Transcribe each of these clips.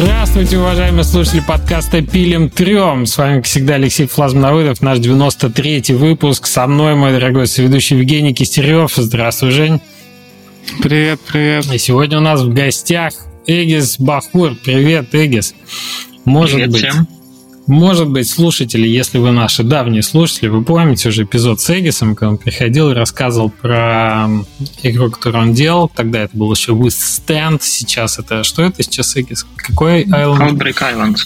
Здравствуйте, уважаемые слушатели подкаста «Пилим трем». С вами, как всегда, Алексей Флазмновыдов, наш 93-й выпуск. Со мной мой дорогой соведущий Евгений Кистерев. Здравствуй, Жень. Привет, привет. И сегодня у нас в гостях Эгис Бахур. Привет, Эгис. Может привет быть, всем. Может быть, слушатели, если вы наши давние слушатели, вы помните уже эпизод с Эгисом, когда он приходил и рассказывал про игру, которую он делал. Тогда это был еще Withstand, сейчас это... Что это сейчас Эгис? Какой Island? Outbreak Island.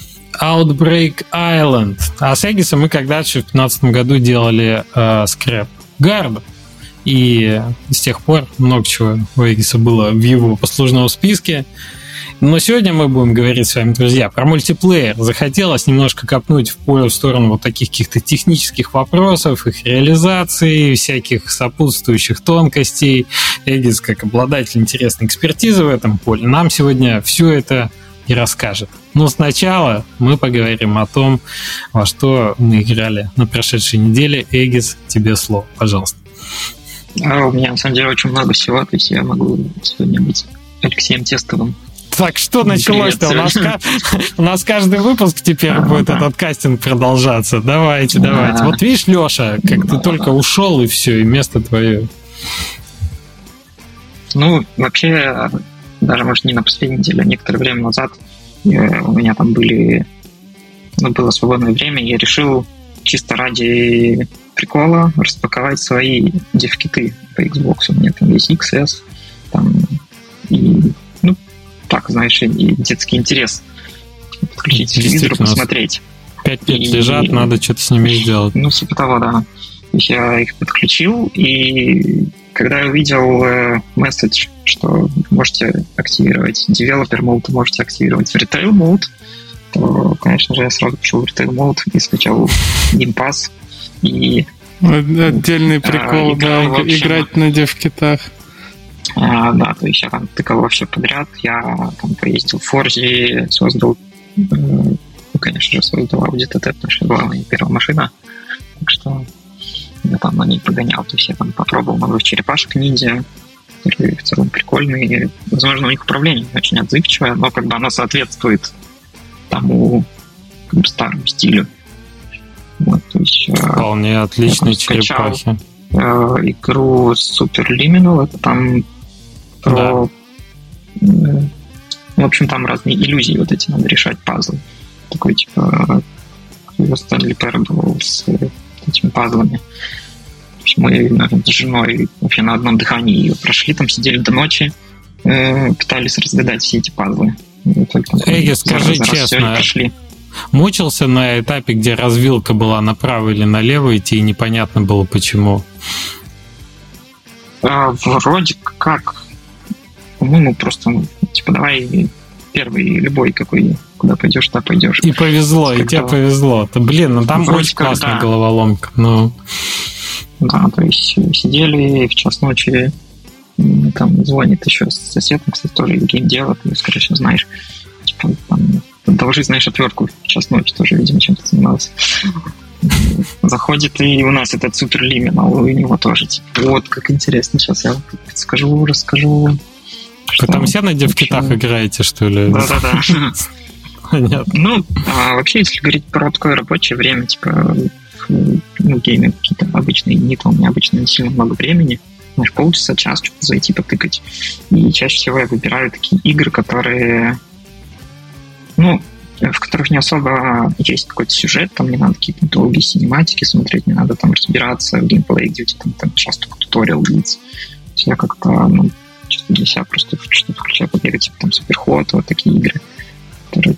Outbreak Island. А с Эгисом мы когда-то в 2015 году делали э, Scrap Guard. И с тех пор много чего у Эгиса было в его послужном списке. Но сегодня мы будем говорить с вами, друзья, про мультиплеер. Захотелось немножко копнуть в поле в сторону вот таких каких-то технических вопросов, их реализации, всяких сопутствующих тонкостей. Эгис, как обладатель интересной экспертизы в этом поле, нам сегодня все это и расскажет. Но сначала мы поговорим о том, во что мы играли на прошедшей неделе. Эгис, тебе слово, пожалуйста. А у меня на самом деле очень много всего, то есть я могу сегодня быть Алексеем Тестовым. Так что началось-то? У нас, у нас каждый выпуск теперь будет этот кастинг продолжаться. Давайте, давайте. Вот видишь, Леша, как ты только ушел, и все, и место твое. Ну, вообще, даже, может, не на последней неделе, а некоторое время назад э, у меня там были... Ну, было свободное время, я решил чисто ради прикола распаковать свои дев-киты по Xbox. У меня там есть XS, там и так, знаешь, и детский интерес. Подключить телевизор, посмотреть. Пять лет и, лежат, надо что-то с ними сделать. Ну, типа того, да. Я их подключил, и когда я увидел э, месседж, что можете активировать Developer Mode, можете активировать Retail Mode, то, конечно же, я сразу пошел в Retail Mode и скачал Game Pass. И, Отдельный прикол, а, да, играть на девкитах. А, да, то есть я там тыкал вообще подряд. Я там поездил в Форзе, создал, ну, конечно же, создал Audi TT, потому что была моя первая машина. Так что я там на ней погонял. То есть я там попробовал новых черепашек ниндзя, которые в целом прикольные. Возможно, у них управление очень отзывчивое, но как бы оно соответствует тому как бы, старому стилю. Вот, то есть, э, Вполне отличные черепахи. Э, игру Super Liminal, это там про... Да. В общем, там разные иллюзии вот эти надо решать, пазлы. Такой, типа, Стэнли Parable с этими пазлами. Мы, наверное, с женой вообще на одном дыхании ее прошли, там сидели до ночи, э, пытались разгадать все эти пазлы. Только, Эги, скажи честно, прошли. мучился на этапе, где развилка была направо или налево идти, и непонятно было почему? А, вроде как по-моему, просто, ну, типа, давай первый любой какой, куда пойдешь, туда пойдешь. И повезло, и тебе повезло. То, блин, ну там Вроде очень классная да. головоломка. Но... Да, то есть сидели в час ночи, там звонит еще сосед, кстати, тоже гейм делает, ты, скорее всего, знаешь. Типа, там, доложи, знаешь, отвертку в час ночи тоже, видимо, чем-то занимался. Заходит и у нас этот супер лиминал, у него тоже. Типа, вот, как интересно, сейчас я скажу, расскажу. Вы там все на девкитах играете, что ли? Да-да-да. Понятно. Ну, а вообще, если говорить про такое рабочее время, типа, ну, геймы какие-то обычные, не то у меня обычно не сильно много времени, знаешь, полчаса, час что-то зайти, потыкать. И чаще всего я выбираю такие игры, которые, ну, в которых не особо есть какой-то сюжет, там не надо какие-то долгие синематики смотреть, не надо там разбираться в геймплее, где у тебя там, там часто туториал длится. Я как-то ну, чисто для себя просто что-то включаю, побегать, типа там Суперход, вот такие игры, которые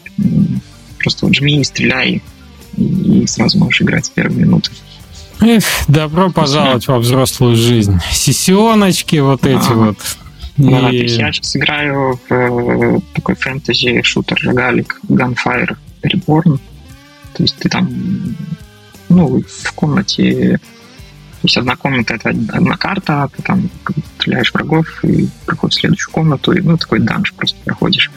просто вот жми и стреляй, и сразу можешь играть с первой минуты. Эх, добро пожаловать во взрослую жизнь. Сессионочки вот эти а, вот. Да, и... я сейчас играю в э, такой фэнтези-шутер рогалик Gunfire Reborn. То есть ты там ну, в комнате то есть одна комната — это одна карта, ты там стреляешь врагов и проходишь в следующую комнату, и, ну, такой данж просто проходишь.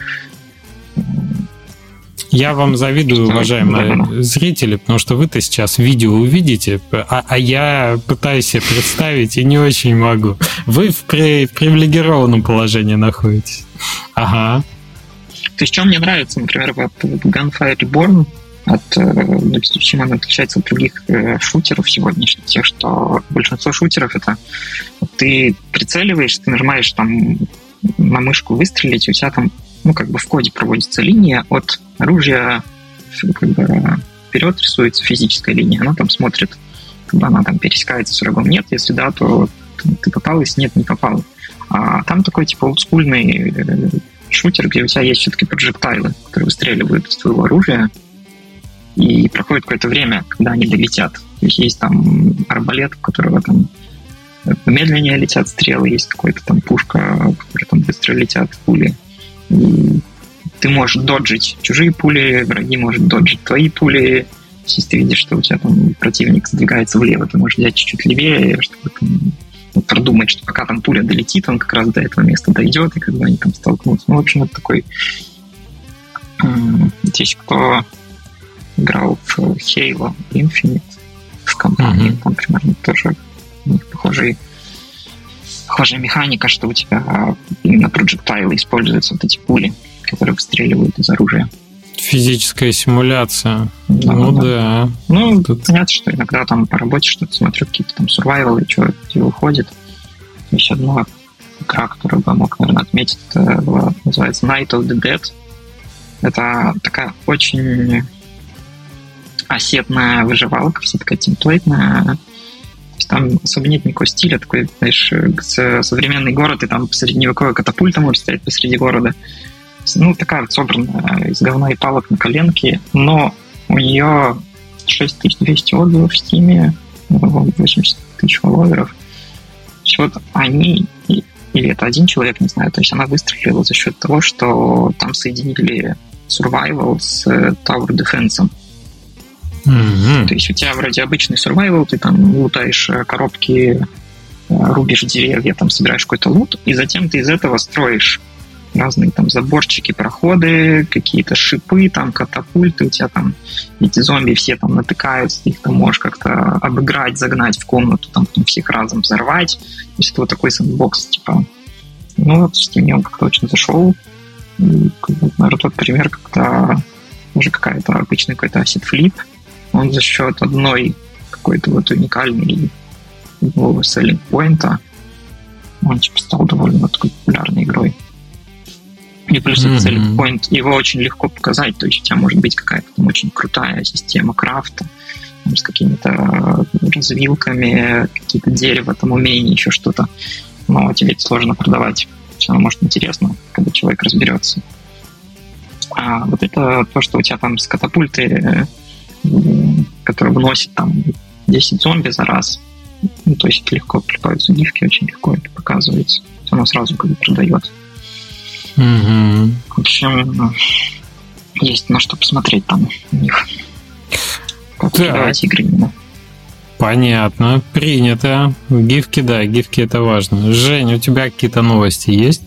Я вам завидую, что, уважаемые да, зрители, потому что вы-то сейчас видео увидите, а, а я пытаюсь себе представить и не очень могу. Вы в, при, в привилегированном положении находитесь. Ага. То есть, что мне нравится, например, Gunfire Reborn, от, ну, чем она отличается от других э, шутеров сегодняшних, тех, что большинство шутеров это ты прицеливаешь, ты нажимаешь там на мышку выстрелить, у тебя там, ну, как бы в коде проводится линия от оружия как бы вперед рисуется физическая линия, она там смотрит, когда она там пересекается с врагом. Нет, если да, то ты попал, если нет, не попал. А там такой типа олдскульный э, шутер, где у тебя есть все-таки проджектайлы, которые выстреливают из твоего оружия, и проходит какое-то время, когда они долетят. То есть есть там арбалет, у которого там медленнее летят стрелы, есть какая-то там пушка, которая там быстро летят пули. И ты можешь доджить чужие пули, враги может доджить твои пули. Если ты видишь, что у тебя там противник сдвигается влево, ты можешь взять чуть-чуть левее, чтобы там, ну, продумать, что пока там пуля долетит, он как раз до этого места дойдет, и когда они там столкнутся. Ну, в общем, это такой... Здесь кто играл в Halo Infinite в компании, mm-hmm. там примерно тоже у них похожий похожая механика, что у тебя именно проджектайлы используются, вот эти пули которые выстреливают из оружия. Физическая симуляция. Да, ну да. да. Ну, Тут... понятно, что иногда там по работе что-то смотрю, какие-то там и что где выходит. Еще одна игра, которую бы мог, наверное, отметить, это была, называется Night of the Dead. Это такая очень осетная выживалка, вся такая темплейтная. Там особо нет никакого стиля, такой, знаешь, современный город, и там средневековая катапульта может стоять посреди города ну, такая вот собранная из говна и палок на коленке, но у нее 6200 отзывов в Steam, 80 тысяч фолловеров. Вот они, или это один человек, не знаю, то есть она выстрелила за счет того, что там соединили survival с Tower Defense. Mm-hmm. То есть у тебя вроде обычный survival, ты там лутаешь э, коробки, э, рубишь деревья, там собираешь какой-то лут, и затем ты из этого строишь разные там заборчики, проходы, какие-то шипы, там катапульты, у тебя там эти зомби все там натыкаются, их ты можешь как-то обыграть, загнать в комнату, там потом всех разом взорвать. То есть это вот такой сэндбокс, типа. Ну вот с тем он как-то очень зашел. И, наверное, тот пример, когда уже какая-то обычный какой-то asset flip, он за счет одной какой-то вот уникальной его selling point он типа стал довольно такой популярной игрой. И плюс mm-hmm. этот selling point, его очень легко показать, то есть у тебя может быть какая-то там очень крутая система крафта, там, с какими-то развилками, какие-то дерево, там умения, еще что-то. Но тебе это сложно продавать. Все равно может интересно, когда человек разберется. А вот это то, что у тебя там с катапульты, которые выносят там 10 зомби за раз, ну, то есть легко клепаются гифки, очень легко это показывается. Оно сразу как бы продает. Угу. В общем, есть на что посмотреть там у них. Как так. игры именно. Понятно, принято. Гифки, да, гифки это важно. Жень, у тебя какие-то новости есть?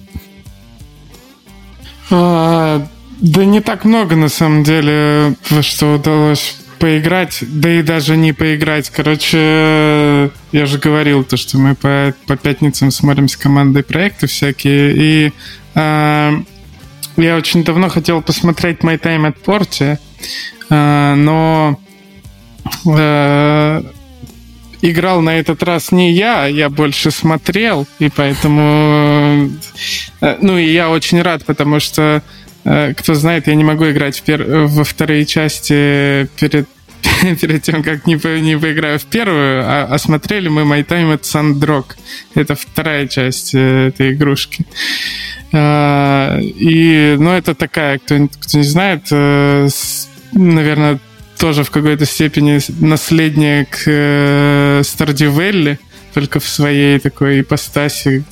А, да не так много, на самом деле, что удалось поиграть, да и даже не поиграть. Короче, я же говорил то, что мы по, по пятницам смотрим с командой проекты всякие, и э, я очень давно хотел посмотреть My Time at Porte, э, но э, играл на этот раз не я, я больше смотрел, и поэтому... Э, ну, и я очень рад, потому что Э, кто знает, я не могу играть в пер... во вторые части перед перед тем, как не, не поиграю в первую, а, а смотрели мы My Time at Sandrock. Это вторая часть э, этой игрушки. А, и, ну, это такая, кто, кто не знает, э, наверное, тоже в какой-то степени наследник э, Stardew только в своей такой ипостаси.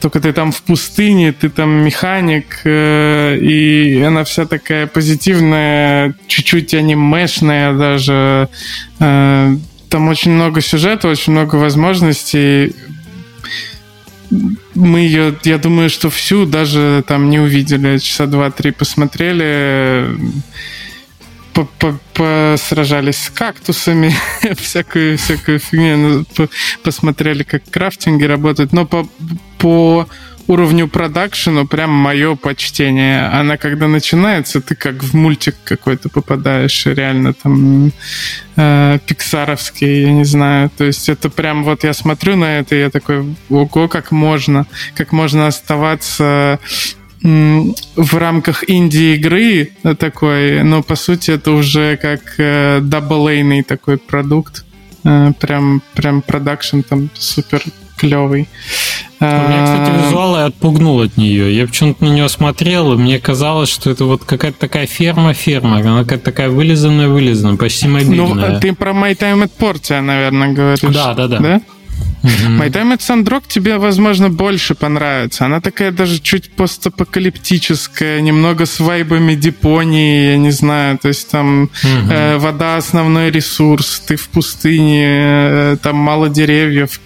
Только ты там в пустыне, ты там механик, э, и она вся такая позитивная, чуть-чуть анимешная даже. Э, там очень много сюжета, очень много возможностей. Мы ее, я думаю, что всю даже там не увидели. Часа два-три посмотрели посражались с кактусами, всякую, всякую фигню, ну, посмотрели, как крафтинги работают, но по, по уровню продакшену прям мое почтение. Она когда начинается, ты как в мультик какой-то попадаешь, реально там э, пиксаровский, я не знаю. То есть это прям вот я смотрю на это, и я такой, ого, как можно, как можно оставаться в рамках инди-игры такой, но по сути это уже как э, double такой продукт. Э, прям, прям продакшн там супер клевый. Меня, кстати, а, визуал и отпугнул от нее. Я почему-то на нее смотрел, и мне казалось, что это вот какая-то такая ферма-ферма. Она какая-то такая вылизанная-вылизанная, почти мобильная. Ну, ты про My Time at Portia, наверное, говоришь. Да, да, да. да? Mm-hmm. My at Sandrock тебе, возможно, больше понравится. Она такая даже чуть постапокалиптическая, немного с вайбами Дипонии, я не знаю. То есть там mm-hmm. э, вода основной ресурс, ты в пустыне, э, там мало деревьев,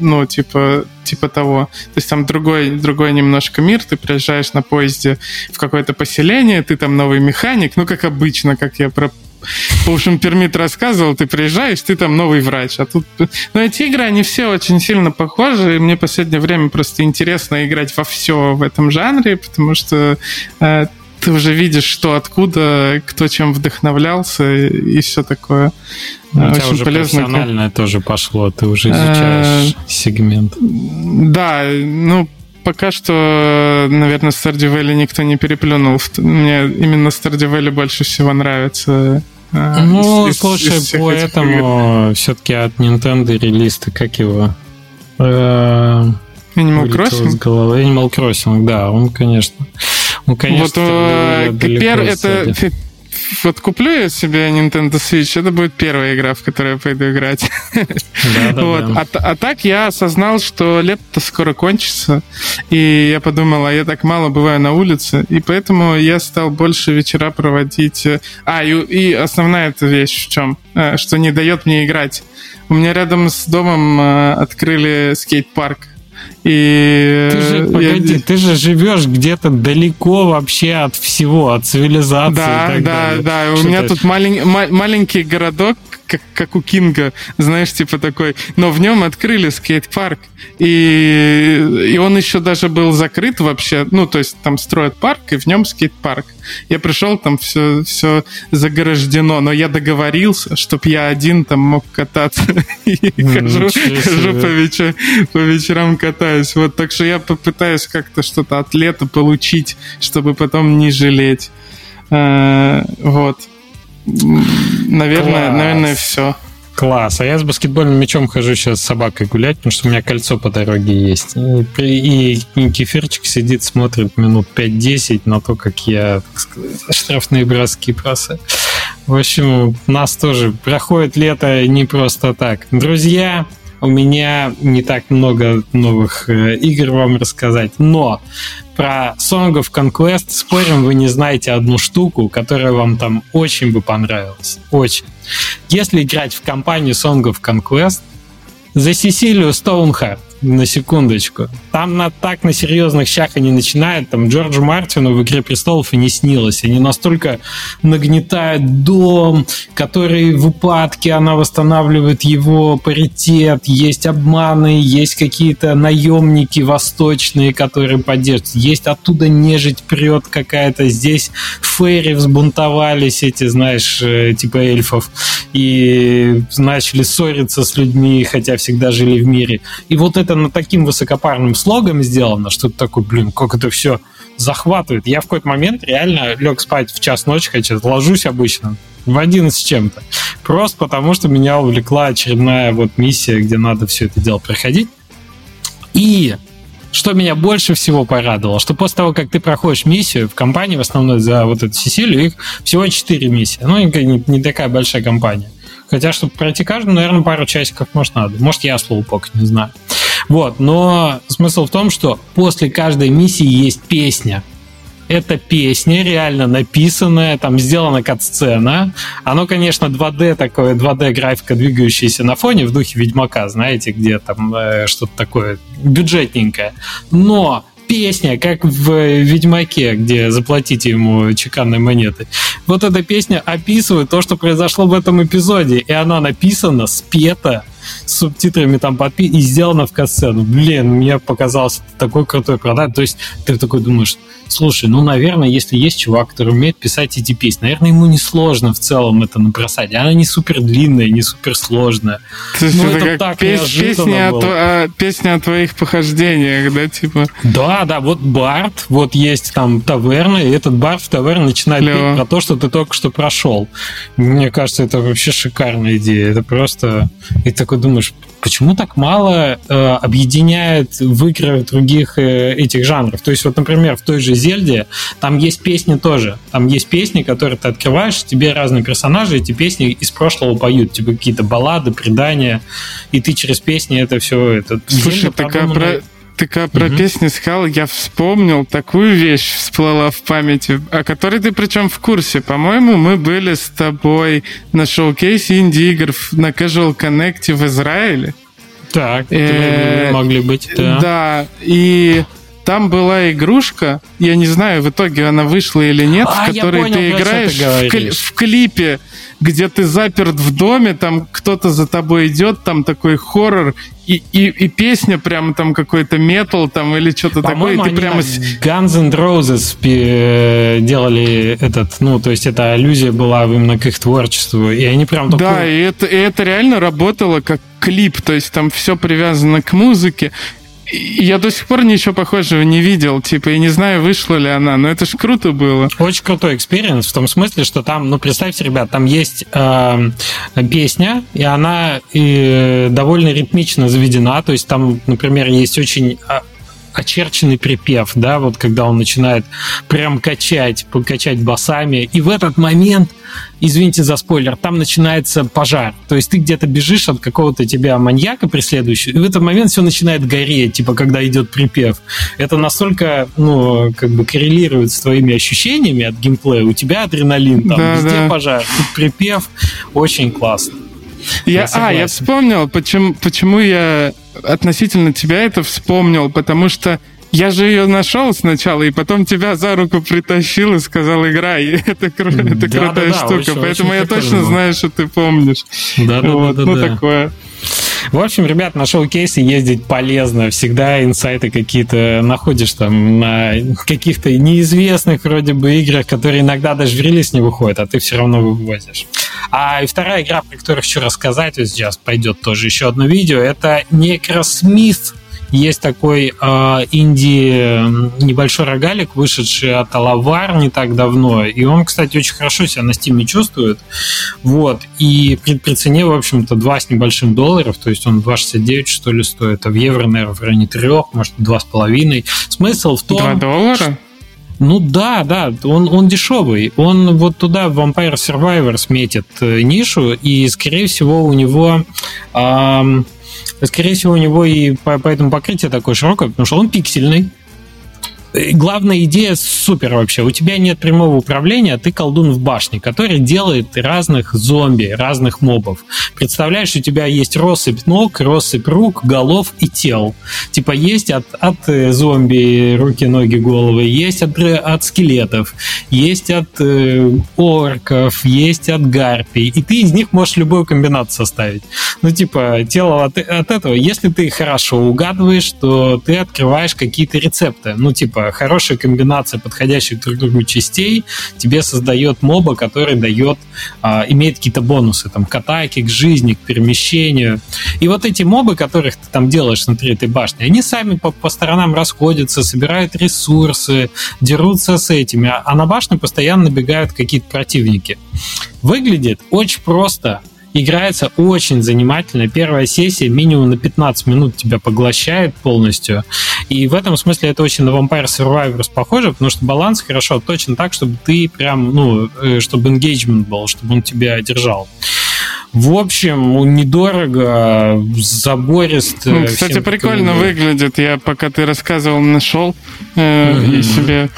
ну, типа, типа того. То есть там другой, другой немножко мир, ты приезжаешь на поезде в какое-то поселение, ты там новый механик, ну, как обычно, как я про в общем, Пермит рассказывал, ты приезжаешь, ты там новый врач. А тут... Но эти игры, они все очень сильно похожи, и мне в последнее время просто интересно играть во все в этом жанре, потому что э, ты уже видишь, что откуда, кто чем вдохновлялся и, и все такое. Ну, у тебя уже полезно. профессиональное тоже пошло, ты уже изучаешь а, сегмент. Да, ну, пока что, наверное, Stardew Valley никто не переплюнул. Мне именно Stardew Valley больше всего нравится. А, ну, из, слушай, из поэтому все-таки от Nintendo релиз-то как его? Э, Animal Crossing? Головы. Animal Crossing, да, он, конечно. Он, конечно, вот, э, пер, это вот куплю я себе Nintendo Switch, это будет первая игра, в которую я пойду играть. Да, да, вот. да. А, а так я осознал, что лето скоро кончится, и я подумал, а я так мало бываю на улице, и поэтому я стал больше вечера проводить. Э, а, и, и основная эта вещь в чем? Э, что не дает мне играть. У меня рядом с домом э, открыли скейт-парк. И ты же, погоди, ты же живешь где-то далеко вообще от всего, от цивилизации. Да, и так да, далее. да. Что у меня тут малень, ма- маленький городок, как, как у Кинга, знаешь, типа такой. Но в нем открыли скейт-парк. И, и он еще даже был закрыт вообще. Ну, то есть там строят парк, и в нем скейт-парк. Я пришел, там все, все заграждено, но я договорился, чтобы я один там мог кататься. И хожу, по вечерам катаюсь. Вот, так что я попытаюсь как-то что-то от лета получить, чтобы потом не жалеть. Э, вот. Наверное, наверное, все. Класс. А я с баскетбольным мячом хожу сейчас с собакой гулять, потому что у меня кольцо по дороге есть. И, и кефирчик сидит, смотрит минут 5-10 на то, как я сказать, штрафные броски бросаю. В общем, нас тоже проходит лето не просто так. Друзья, у меня не так много новых э, игр вам рассказать, но про Song of Conquest спорим, вы не знаете одну штуку, которая вам там очень бы понравилась. Очень. Если играть в компанию Song of Conquest, за Сесилию Стоунхарт на секундочку. Там на, так на серьезных щах они начинают. Там Джорджу Мартину в «Игре престолов» и не снилось. Они настолько нагнетают дом, который в упадке, она восстанавливает его паритет, есть обманы, есть какие-то наемники восточные, которые поддерживают. Есть оттуда нежить прет какая-то. Здесь фейри взбунтовались, эти, знаешь, э, типа эльфов, и начали ссориться с людьми, хотя всегда жили в мире. И вот это на таким высокопарным слогом сделано, что ты такой, блин, как это все захватывает. Я в какой-то момент реально лег спать в час ночи, хотя ложусь обычно в 11 с чем-то. Просто потому, что меня увлекла очередная вот миссия, где надо все это дело проходить. И что меня больше всего порадовало, что после того, как ты проходишь миссию в компании, в основном за вот эту Сесилию, их всего 4 миссии. Ну, не, не такая большая компания. Хотя, чтобы пройти каждую, наверное, пару часиков, может, надо. Может, я слоупок, не знаю. Вот, но смысл в том, что после каждой миссии есть песня. Это песня, реально написанная, там сделана кат-сцена. Оно, конечно, 2D такое, 2D графика, двигающаяся на фоне в духе Ведьмака, знаете, где там э, что-то такое бюджетненькое. Но песня, как в Ведьмаке, где заплатите ему чеканной монеты. Вот эта песня описывает то, что произошло в этом эпизоде, и она написана, спета, с субтитрами там подпи и сделано в касцену. Блин, мне показалось такой крутой продукт. То есть ты такой думаешь, слушай, ну, наверное, если есть чувак, который умеет писать эти песни, наверное, ему не сложно в целом это набросать. Она не супер длинная, не супер сложная. Ну, это, это так пес- песня, о, о, песня о твоих похождениях, да, типа? Да, да, вот Барт, вот есть там таверна, и этот Барт в таверне начинает Лево. петь про то, что ты только что прошел. Мне кажется, это вообще шикарная идея. Это просто... И такой думаешь, почему так мало э, объединяет в играх других э, этих жанров? То есть вот, например, в той же Зельде там есть песни тоже. Там есть песни, которые ты открываешь, тебе разные персонажи эти песни из прошлого поют, типа какие-то баллады, предания, и ты через песни это все... Это, Слушай, такая про ты как про угу. песни сказал, я вспомнил такую вещь, всплыла в памяти, о которой ты причем в курсе. По-моему, мы были с тобой на шоу-кейсе инди-игр на Casual Connect в Израиле. Так, э, могли быть, да. Да, и там была игрушка, я не знаю, в итоге она вышла или нет, а, в которой понял, ты играешь ты в, кли- в клипе, где ты заперт в доме, там кто-то за тобой идет, там такой хоррор, и, и, и песня прямо там какой-то метал там или что-то такое, ты прямо... Guns N' Roses э, делали этот, ну, то есть это аллюзия была именно к их творчеству, и они прям... Такой... Да, и это, и это реально работало как клип, то есть там все привязано к музыке, я до сих пор ничего похожего не видел, типа, и не знаю, вышла ли она, но это ж круто было. Очень крутой experience в том смысле, что там, ну, представьте, ребят, там есть э, песня, и она э, довольно ритмично заведена, то есть там, например, есть очень а, очерченный припев, да, вот когда он начинает прям качать, покачать басами, и в этот момент, извините за спойлер, там начинается пожар, то есть ты где-то бежишь от какого-то тебя маньяка преследующего, и в этот момент все начинает гореть, типа, когда идет припев. Это настолько, ну, как бы коррелирует с твоими ощущениями от геймплея, у тебя адреналин, там да, везде да. пожар, тут припев, очень классно. Я, я а, я вспомнил, почему, почему я относительно тебя это вспомнил, потому что я же ее нашел сначала, и потом тебя за руку притащил и сказал, играй. Это, кру- это да, крутая да, да, штука. Очень, Поэтому очень я точно знаю, что ты помнишь. Да, да, вот, да, да, ну, да. такое. В общем, ребят, на шоу-кейсы ездить полезно. Всегда инсайты какие-то находишь там на каких-то неизвестных вроде бы играх, которые иногда даже в релиз не выходят, а ты все равно вывозишь. А и вторая игра, про которую хочу рассказать, вот сейчас пойдет тоже еще одно видео, это Necrosmith есть такой э, инди небольшой рогалик, вышедший от Алавар не так давно. И он, кстати, очень хорошо себя на стиме чувствует. Вот. И при, при цене, в общем-то, 2 с небольшим долларов, то есть он 2,69 что ли стоит, а в евро, наверное, в районе 3, может, 2,5. Смысл в том... 2 доллара? Ну да, да, он, он дешевый. Он вот туда в Vampire Survivors метит э, нишу, и, скорее всего, у него... Эм, Скорее всего, у него и поэтому покрытие такое широкое, потому что он пиксельный. Главная идея супер вообще. У тебя нет прямого управления, а ты колдун в башне, который делает разных зомби, разных мобов. Представляешь, у тебя есть россыпь ног, россыпь рук, голов и тел. Типа есть от, от э, зомби руки, ноги, головы, есть от, от скелетов, есть от э, орков, есть от гарпий. И ты из них можешь любую комбинацию составить. Ну, типа, тело от, от этого. Если ты хорошо угадываешь, то ты открываешь какие-то рецепты. Ну, типа, Типа, хорошая комбинация подходящих друг другу частей тебе создает моба, который дает, а, имеет какие-то бонусы там, к атаке, к жизни, к перемещению. И вот эти мобы, которых ты там делаешь внутри этой башни, они сами по, по сторонам расходятся, собирают ресурсы, дерутся с этими, а на башню постоянно набегают какие-то противники. Выглядит очень просто, играется очень занимательно. Первая сессия минимум на 15 минут тебя поглощает полностью. И в этом смысле это очень на Vampire Survivors похоже, потому что баланс хорошо точно так, чтобы ты прям, ну, э, чтобы engagement был, чтобы он тебя держал. В общем, недорого, забористо. Ну, кстати, прикольно выглядит. Я пока ты рассказывал, нашел э, mm-hmm. и себе.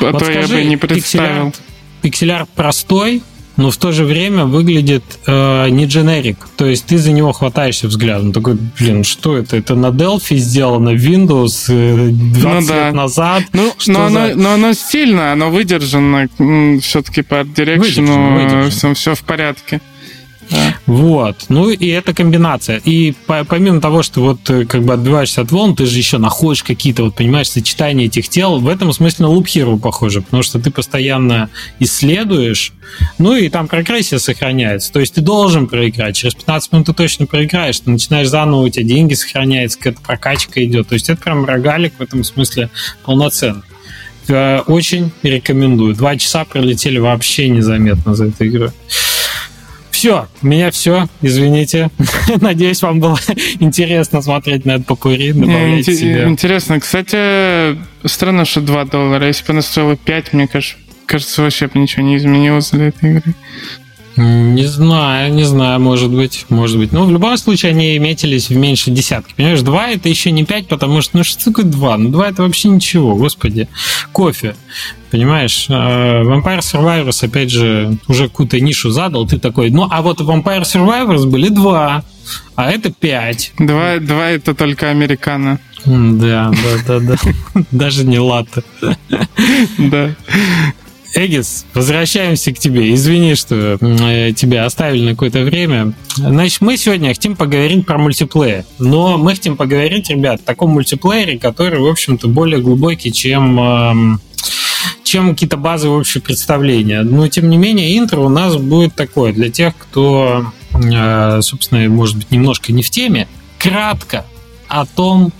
А вот то скажи, я бы не представил. Пиксель-арт, пиксель простой, но в то же время выглядит э, не дженерик. То есть ты за него хватаешься взглядом. Такой, блин, что это? Это на Delphi сделано, Windows 20 э, ну, да. лет назад. Ну, но, за... оно, но оно стильно, оно выдержано все-таки по. Все, все в порядке. Вот. Ну и это комбинация. И по, помимо того, что вот э, как бы отбиваешься от волн, ты же еще находишь какие-то, вот понимаешь, сочетания этих тел. В этом смысле на Loop Hero похоже, потому что ты постоянно исследуешь, ну и там прогрессия сохраняется. То есть ты должен проиграть. Через 15 минут ты точно проиграешь. Ты начинаешь заново, у тебя деньги сохраняются, какая-то прокачка идет. То есть это прям рогалик в этом смысле полноценный. Э, очень рекомендую. Два часа пролетели вообще незаметно за этой игрой. Все, у меня все, извините. Надеюсь, вам было интересно смотреть на это попури, добавлять Ин- себе. Интересно. Кстати, странно, что 2 доллара. Если бы она стоила 5, мне кажется, кажется, вообще бы ничего не изменилось для этой игры. Не знаю, не знаю, может быть, может быть. Но в любом случае они метились в меньше десятки. Понимаешь, два это еще не пять, потому что, ну что такое два? Ну два это вообще ничего, господи. Кофе. Понимаешь, э, Vampire Survivors, опять же, уже какую-то нишу задал, ты такой, ну, а вот Vampire Survivors были два, а это пять. Два, два это только американо. Да, да, да, да. Даже не латте. Да. Эгис, возвращаемся к тебе. Извини, что э, тебя оставили на какое-то время. Значит, мы сегодня хотим поговорить про мультиплеер. Но мы хотим поговорить, ребят, о таком мультиплеере, который, в общем-то, более глубокий, чем эм, чем какие-то базовые общие представления. Но, тем не менее, интро у нас будет такое для тех, кто, э, собственно, может быть, немножко не в теме. Кратко о том,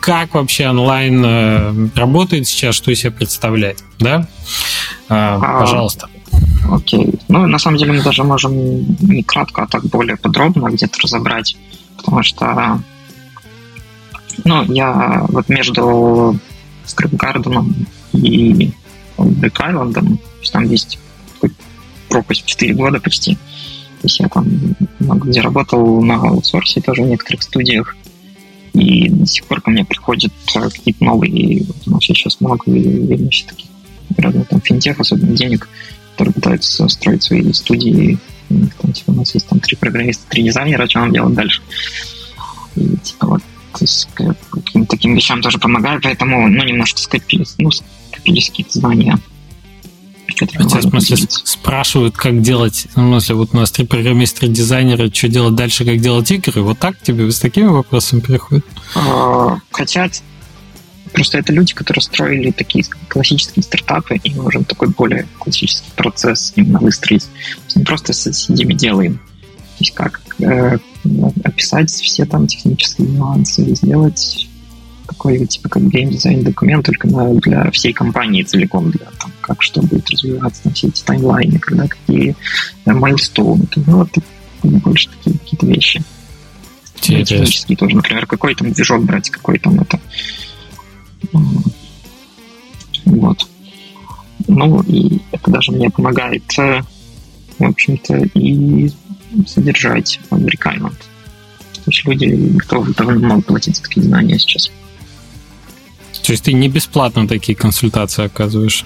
как вообще онлайн э, работает сейчас, что из себя представляет, да? А, а, пожалуйста. Окей. Ну, на самом деле мы даже можем не кратко, а так более подробно где-то разобрать, потому что ну, я вот между Скрипгарденом и то есть там есть пропасть в 4 года почти. То есть я там много где работал на аутсорсе тоже в некоторых студиях. И до сих пор ко мне приходят какие-то новые, вот у нас сейчас много вельмощи таких разных там финтех, особенно денег, которые пытаются строить свои студии. Там, типа, у нас есть там три программиста, три дизайнера, что нам делать дальше. И типа вот то есть, каким таким вещам тоже помогаю, поэтому ну, немножко скопились, ну, скопились какие-то знания. Хотя, в смысле, спрашивают, как делать, ну, в смысле, вот у нас три программиста, дизайнера, что делать дальше, как делать игры, вот так тебе с такими вопросами приходят? А, хотят. Просто это люди, которые строили такие классические стартапы, им нужен такой более классический процесс именно выстроить. Не просто сидим и делаем. То есть как э, описать все там технические нюансы, сделать такой типа как геймдизайн документ только на, для всей компании целиком, для там, как что будет развиваться на все эти таймлайны, когда какие э, майлстоуны. Ну, вот больше такие какие-то вещи. Технические тоже, например, какой там движок брать, какой там это вот. Ну, и это даже мне помогает, э, в общем-то, и содержать Brick То есть люди готовы довольно много платить за такие знания сейчас. То есть ты не бесплатно такие консультации оказываешь?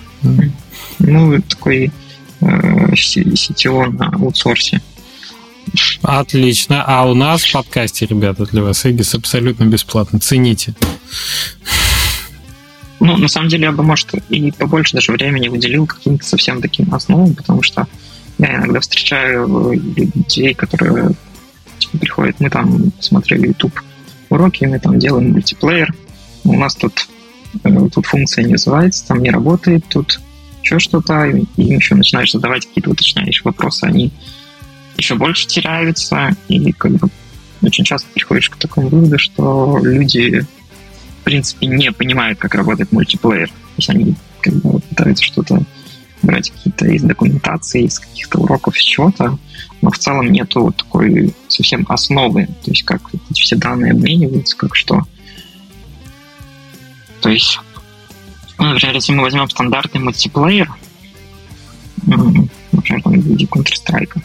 Ну, такой э, CTO на аутсорсе. Отлично. А у нас в подкасте, ребята, для вас Эгис абсолютно бесплатно. Цените. Ну, на самом деле, я бы, может, и побольше даже времени уделил каким-то совсем таким основам, потому что я иногда встречаю людей, которые типа, приходят, мы там смотрели YouTube уроки, мы там делаем мультиплеер, у нас тут, э, тут функция не называется, там не работает, тут еще что-то, и еще начинаешь задавать какие-то уточняющие вопросы, они еще больше теряются, и как бы очень часто приходишь к такому выводу, что люди в принципе, не понимают, как работает мультиплеер. То есть они как бы, пытаются что-то брать какие-то из документации, из каких-то уроков, из чего-то, но в целом нету вот такой совсем основы, то есть как эти все данные обмениваются, как что. То есть, ну, например, если мы возьмем стандартный мультиплеер, например, там, в виде Counter-Strike,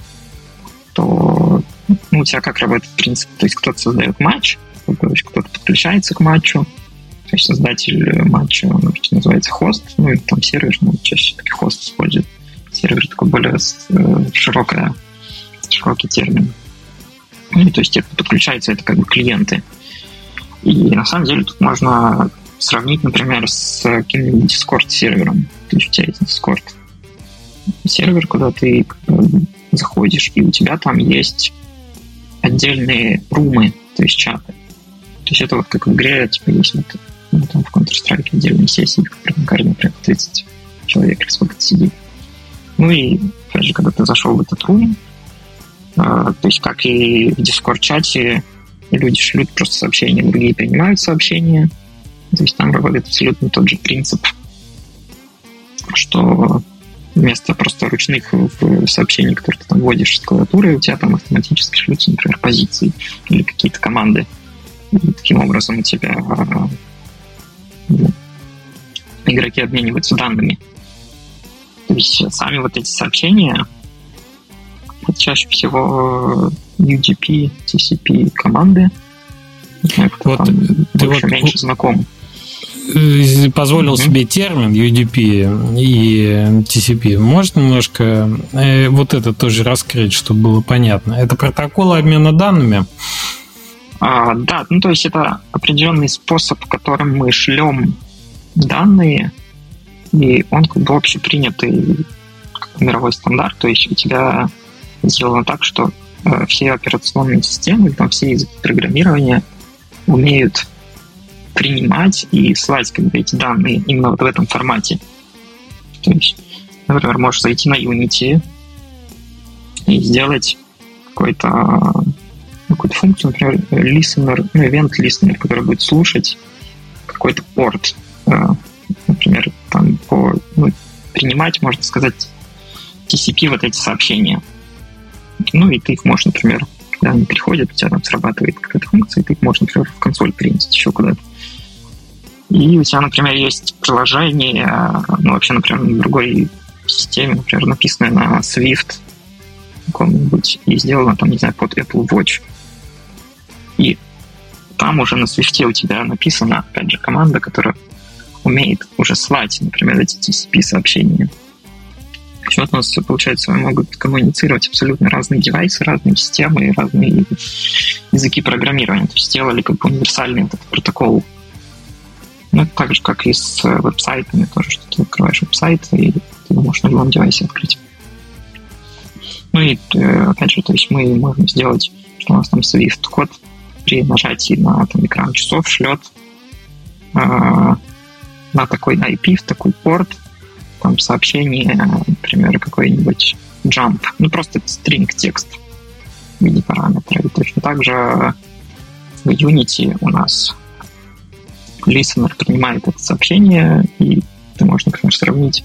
то ну, у тебя как работает принцип? То есть кто-то создает матч, кто-то подключается к матчу, то есть создатель матча, он называется хост, ну и там сервер, ну, чаще таки хост использует. Сервер такой более э, широкая, широкий термин. Ну, то есть те, кто это как бы клиенты. И на самом деле тут можно сравнить, например, с каким-нибудь Discord сервером. То есть у тебя есть Discord сервер, куда ты заходишь, и у тебя там есть отдельные румы, то есть чаты. То есть это вот как в игре, типа, есть вот ну, там в Counter-Strike отдельные сессии, которых каждый, например, 30 человек или сколько-то сидит. Ну и, опять же, когда ты зашел в этот рум, э, то есть как и в Discord-чате, люди шлют просто сообщения, другие принимают сообщения. То есть там работает абсолютно тот же принцип, что вместо просто ручных сообщений, которые ты там вводишь с клавиатуры, у тебя там автоматически шлются, например, позиции или какие-то команды. И таким образом у тебя ну, игроки обмениваются данными. То есть сами вот эти сообщения чаще всего UDP, TCP команды. Вот ты больше, вот, меньше знаком. Э, позволил mm-hmm. себе термин UDP и TCP. Может немножко э, вот это тоже раскрыть, чтобы было понятно? Это протокол обмена данными? А, да, ну то есть это определенный способ, которым мы шлем данные, и он как бы общепринятый мировой стандарт, то есть у тебя сделано так, что э, все операционные системы, там все языки программирования умеют принимать и слать как бы, эти данные именно вот в этом формате. То есть, например, можешь зайти на Unity и сделать какой-то какую-то функцию, например, listener, ну, event listener, который будет слушать какой-то порт, э, например, там по, ну, принимать, можно сказать, TCP вот эти сообщения. Ну, и ты их можешь, например, когда они приходят, у тебя там срабатывает какая-то функция, и ты их можешь, например, в консоль принести еще куда-то. И у тебя, например, есть приложение, ну, вообще, например, на другой системе, например, написанное на Swift каком-нибудь, и сделано там, не знаю, под Apple Watch. И там уже на Swift у тебя написана, опять же, команда, которая умеет уже слать, например, эти TCP-сообщения. Почему у нас, получается, могут коммуницировать абсолютно разные девайсы, разные системы, разные языки программирования. То есть сделали как бы универсальный этот протокол. Ну, так же, как и с веб-сайтами, тоже, что ты открываешь веб-сайт, и ты можешь на любом девайсе открыть. Ну и, э, опять же, то есть мы можем сделать, что у нас там Swift код при нажатии на там, экран часов шлет э, на такой IP, в такой порт, там сообщение, например, какой-нибудь jump, ну просто string текст в виде параметра. И точно так же в Unity у нас listener принимает это сообщение, и ты можешь, например, сравнить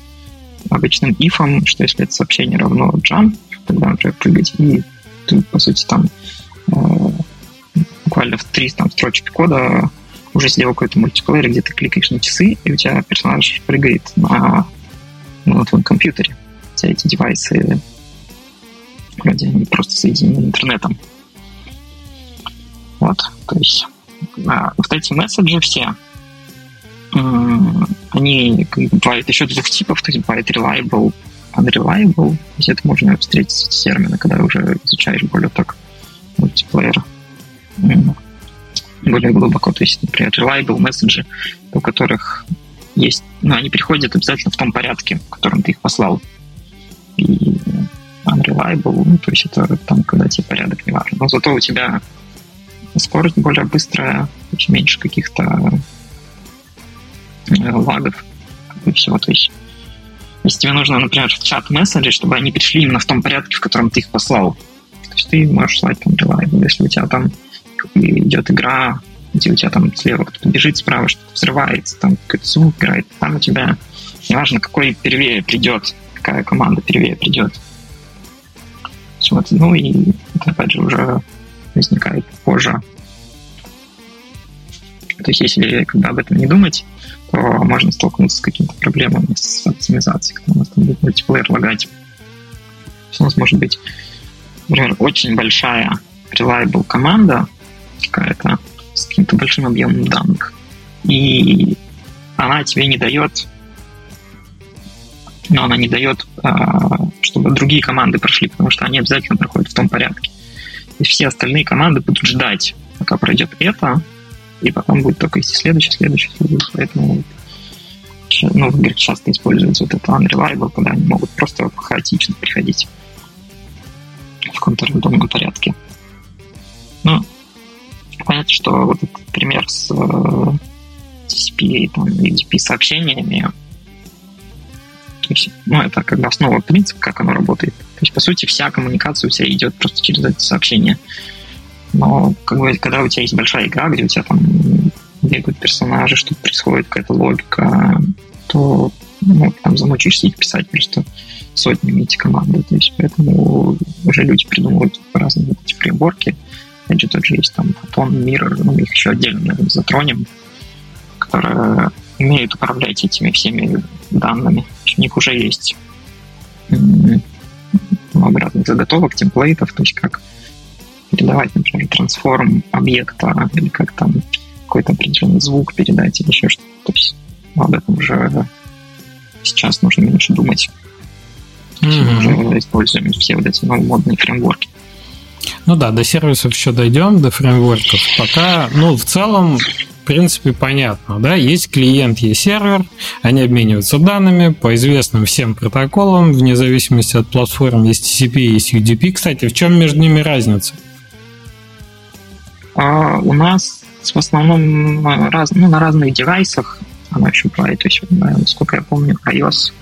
обычным if, что если это сообщение равно jump, тогда, например, прыгать, и ты, по сути, там э, буквально в три там, строчки кода уже сделал какой-то мультиплеер, где ты кликаешь на часы, и у тебя персонаж прыгает на ну, на твоем компьютере. Все эти девайсы вроде они просто соединены интернетом. Вот, то есть а, вот эти месседжи все, они бывают еще двух типов, то есть бывает reliable, unreliable, то есть это можно встретить термины, когда уже изучаешь более так мультиплеер более глубоко. То есть, например, reliable месседжи, у которых есть, ну, они приходят обязательно в том порядке, в котором ты их послал. И unreliable, ну, то есть это там, когда тебе порядок не важен. Но зато у тебя скорость более быстрая, очень меньше каких-то э, лагов и всего. То есть если тебе нужно, например, в чат месседжи, чтобы они пришли именно в том порядке, в котором ты их послал, то есть ты можешь слать там reliable. Если у тебя там идет игра где у тебя там слева кто-то бежит, справа что-то взрывается, там какой-то звук играет, там у тебя, неважно, какой первее придет, какая команда первее придет. Вот. Ну и это, опять же, уже возникает позже. То есть, если когда об этом не думать, можно столкнуться с какими-то проблемами с оптимизацией, когда у нас там будет мультиплеер лагать. у нас может быть, например, очень большая reliable команда какая-то, с каким-то большим объемом данных. И она тебе не дает, но она не дает, а, чтобы другие команды прошли, потому что они обязательно проходят в том порядке. И все остальные команды будут ждать, пока пройдет это, и потом будет только идти следующий, следующий, следующий. Поэтому ну, в часто используется вот это unreliable, когда они могут просто хаотично приходить. в каком-то рандомном порядке. Ну, понятно, что вот этот пример с э, TCP там, UDP сообщениями, то есть, ну, это как бы основа принципа, как оно работает. То есть, по сути, вся коммуникация у тебя идет просто через это сообщение. Но как бы, когда у тебя есть большая игра, где у тебя там бегают персонажи, что происходит какая-то логика, то ну, там замучишься их писать просто сотнями эти команды. То есть поэтому уже люди придумывают разные вот эти фреймворки. Опять же, тот есть там Photon, Mirror, ну, их еще отдельно, наверное, затронем, которые умеют управлять этими всеми данными. У них уже есть много разных заготовок, темплейтов, то есть как передавать, например, трансформ объекта или как там какой-то определенный звук передать или еще что-то. То есть об этом уже сейчас нужно меньше думать. Mm-hmm. Уже используем все вот эти новые модные фреймворки. Ну да, до сервисов еще дойдем, до фреймворков. Пока, ну, в целом, в принципе, понятно, да, есть клиент, есть сервер, они обмениваются данными по известным всем протоколам, вне зависимости от платформ, есть TCP, есть UDP. Кстати, в чем между ними разница? А, у нас в основном раз, ну, на разных девайсах она еще бывает. То есть, насколько я помню, iOS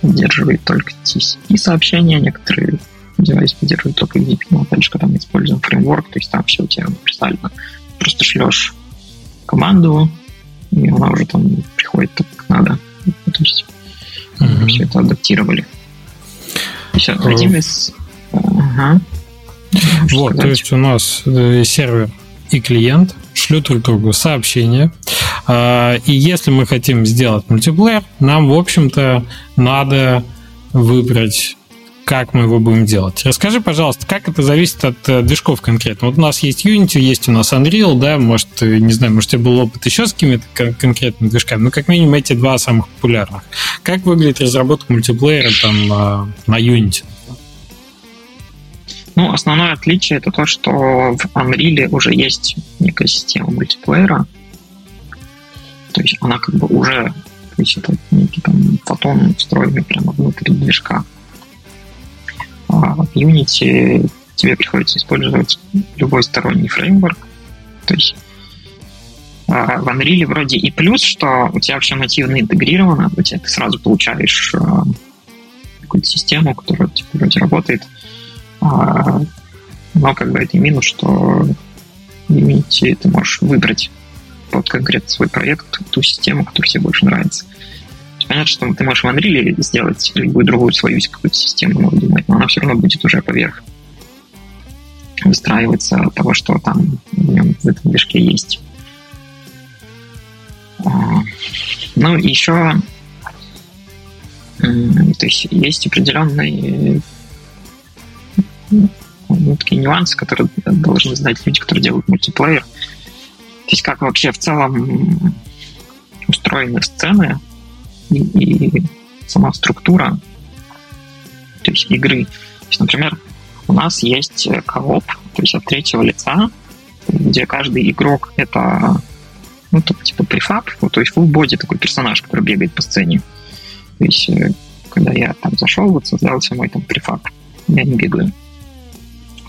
поддерживает только TCP сообщения, некоторые девайсы поддерживают только UDP, но опять же, когда мы используем фреймворк, то есть там все у тебя универсально. Просто шлешь команду, и она уже там приходит так, как надо. То есть mm-hmm. все это адаптировали. Все, хотим из... Ага. Вот, то есть у нас э, сервер и клиент шлют друг другу сообщения. А, и если мы хотим сделать мультиплеер, нам, в общем-то, надо выбрать как мы его будем делать. Расскажи, пожалуйста, как это зависит от э, движков конкретно. Вот у нас есть Unity, есть у нас Unreal, да, может, э, не знаю, может, у тебя был опыт еще с какими-то конкретными движками, но как минимум эти два самых популярных. Как выглядит разработка мультиплеера там на, на Unity? Ну, основное отличие это то, что в Unreal уже есть некая система мультиплеера. То есть она как бы уже, то есть это некий там фотон встроенный прямо внутри движка. А в Unity тебе приходится использовать любой сторонний фреймворк. То есть а в Unreal вроде и плюс, что у тебя все нативно интегрировано, у тебя ты сразу получаешь а, какую-то систему, которая типа, вроде работает, но как бы и минус, что Unity ты можешь выбрать под конкретно свой проект ту систему, которая тебе больше нравится. Понятно, что ты можешь в Unreal сделать любую другую свою какую-то систему новую но она все равно будет уже поверх выстраиваться того, что там в нем в этом движке есть. А, ну, еще то есть есть определенные ну, такие нюансы, которые должны знать люди, которые делают мультиплеер. То есть как вообще в целом устроены сцены и, и сама структура то есть игры. То есть, например, у нас есть кооп, то есть от третьего лица, где каждый игрок это ну, типа префаб, ну, то есть full body такой персонаж, который бегает по сцене. То есть, э, когда я там зашел, вот создался мой там префаб, я не бегаю.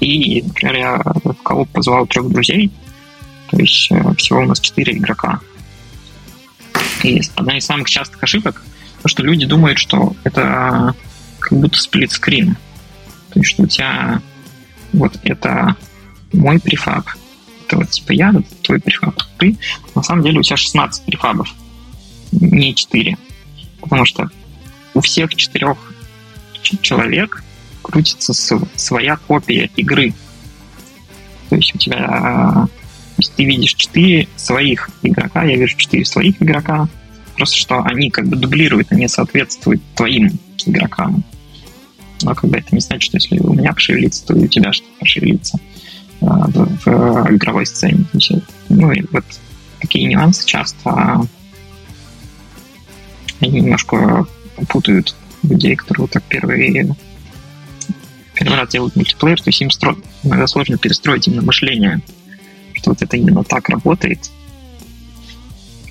И, например, я в кооп позвал трех друзей, то есть э, всего у нас четыре игрока. И одна из самых частых ошибок, то, что люди думают, что это как будто сплит-скрин. То есть, что у тебя вот это мой префаб, это вот типа я, это твой префаб, ты. На самом деле у тебя 16 префабов, не 4. Потому что у всех четырех человек крутится своя копия игры. То есть у тебя есть ты видишь четыре своих игрока, я вижу четыре своих игрока, просто что они как бы дублируют, они соответствуют твоим игрокам. Но как бы это не значит, что если у меня пошевелится, то и у тебя что-то пошевелится э, в, в игровой сцене. Ну и вот такие нюансы часто они немножко путают людей, которые вот так первые первый раз делают мультиплеер, то есть им стро... иногда сложно перестроить именно мышление, что вот это именно так работает,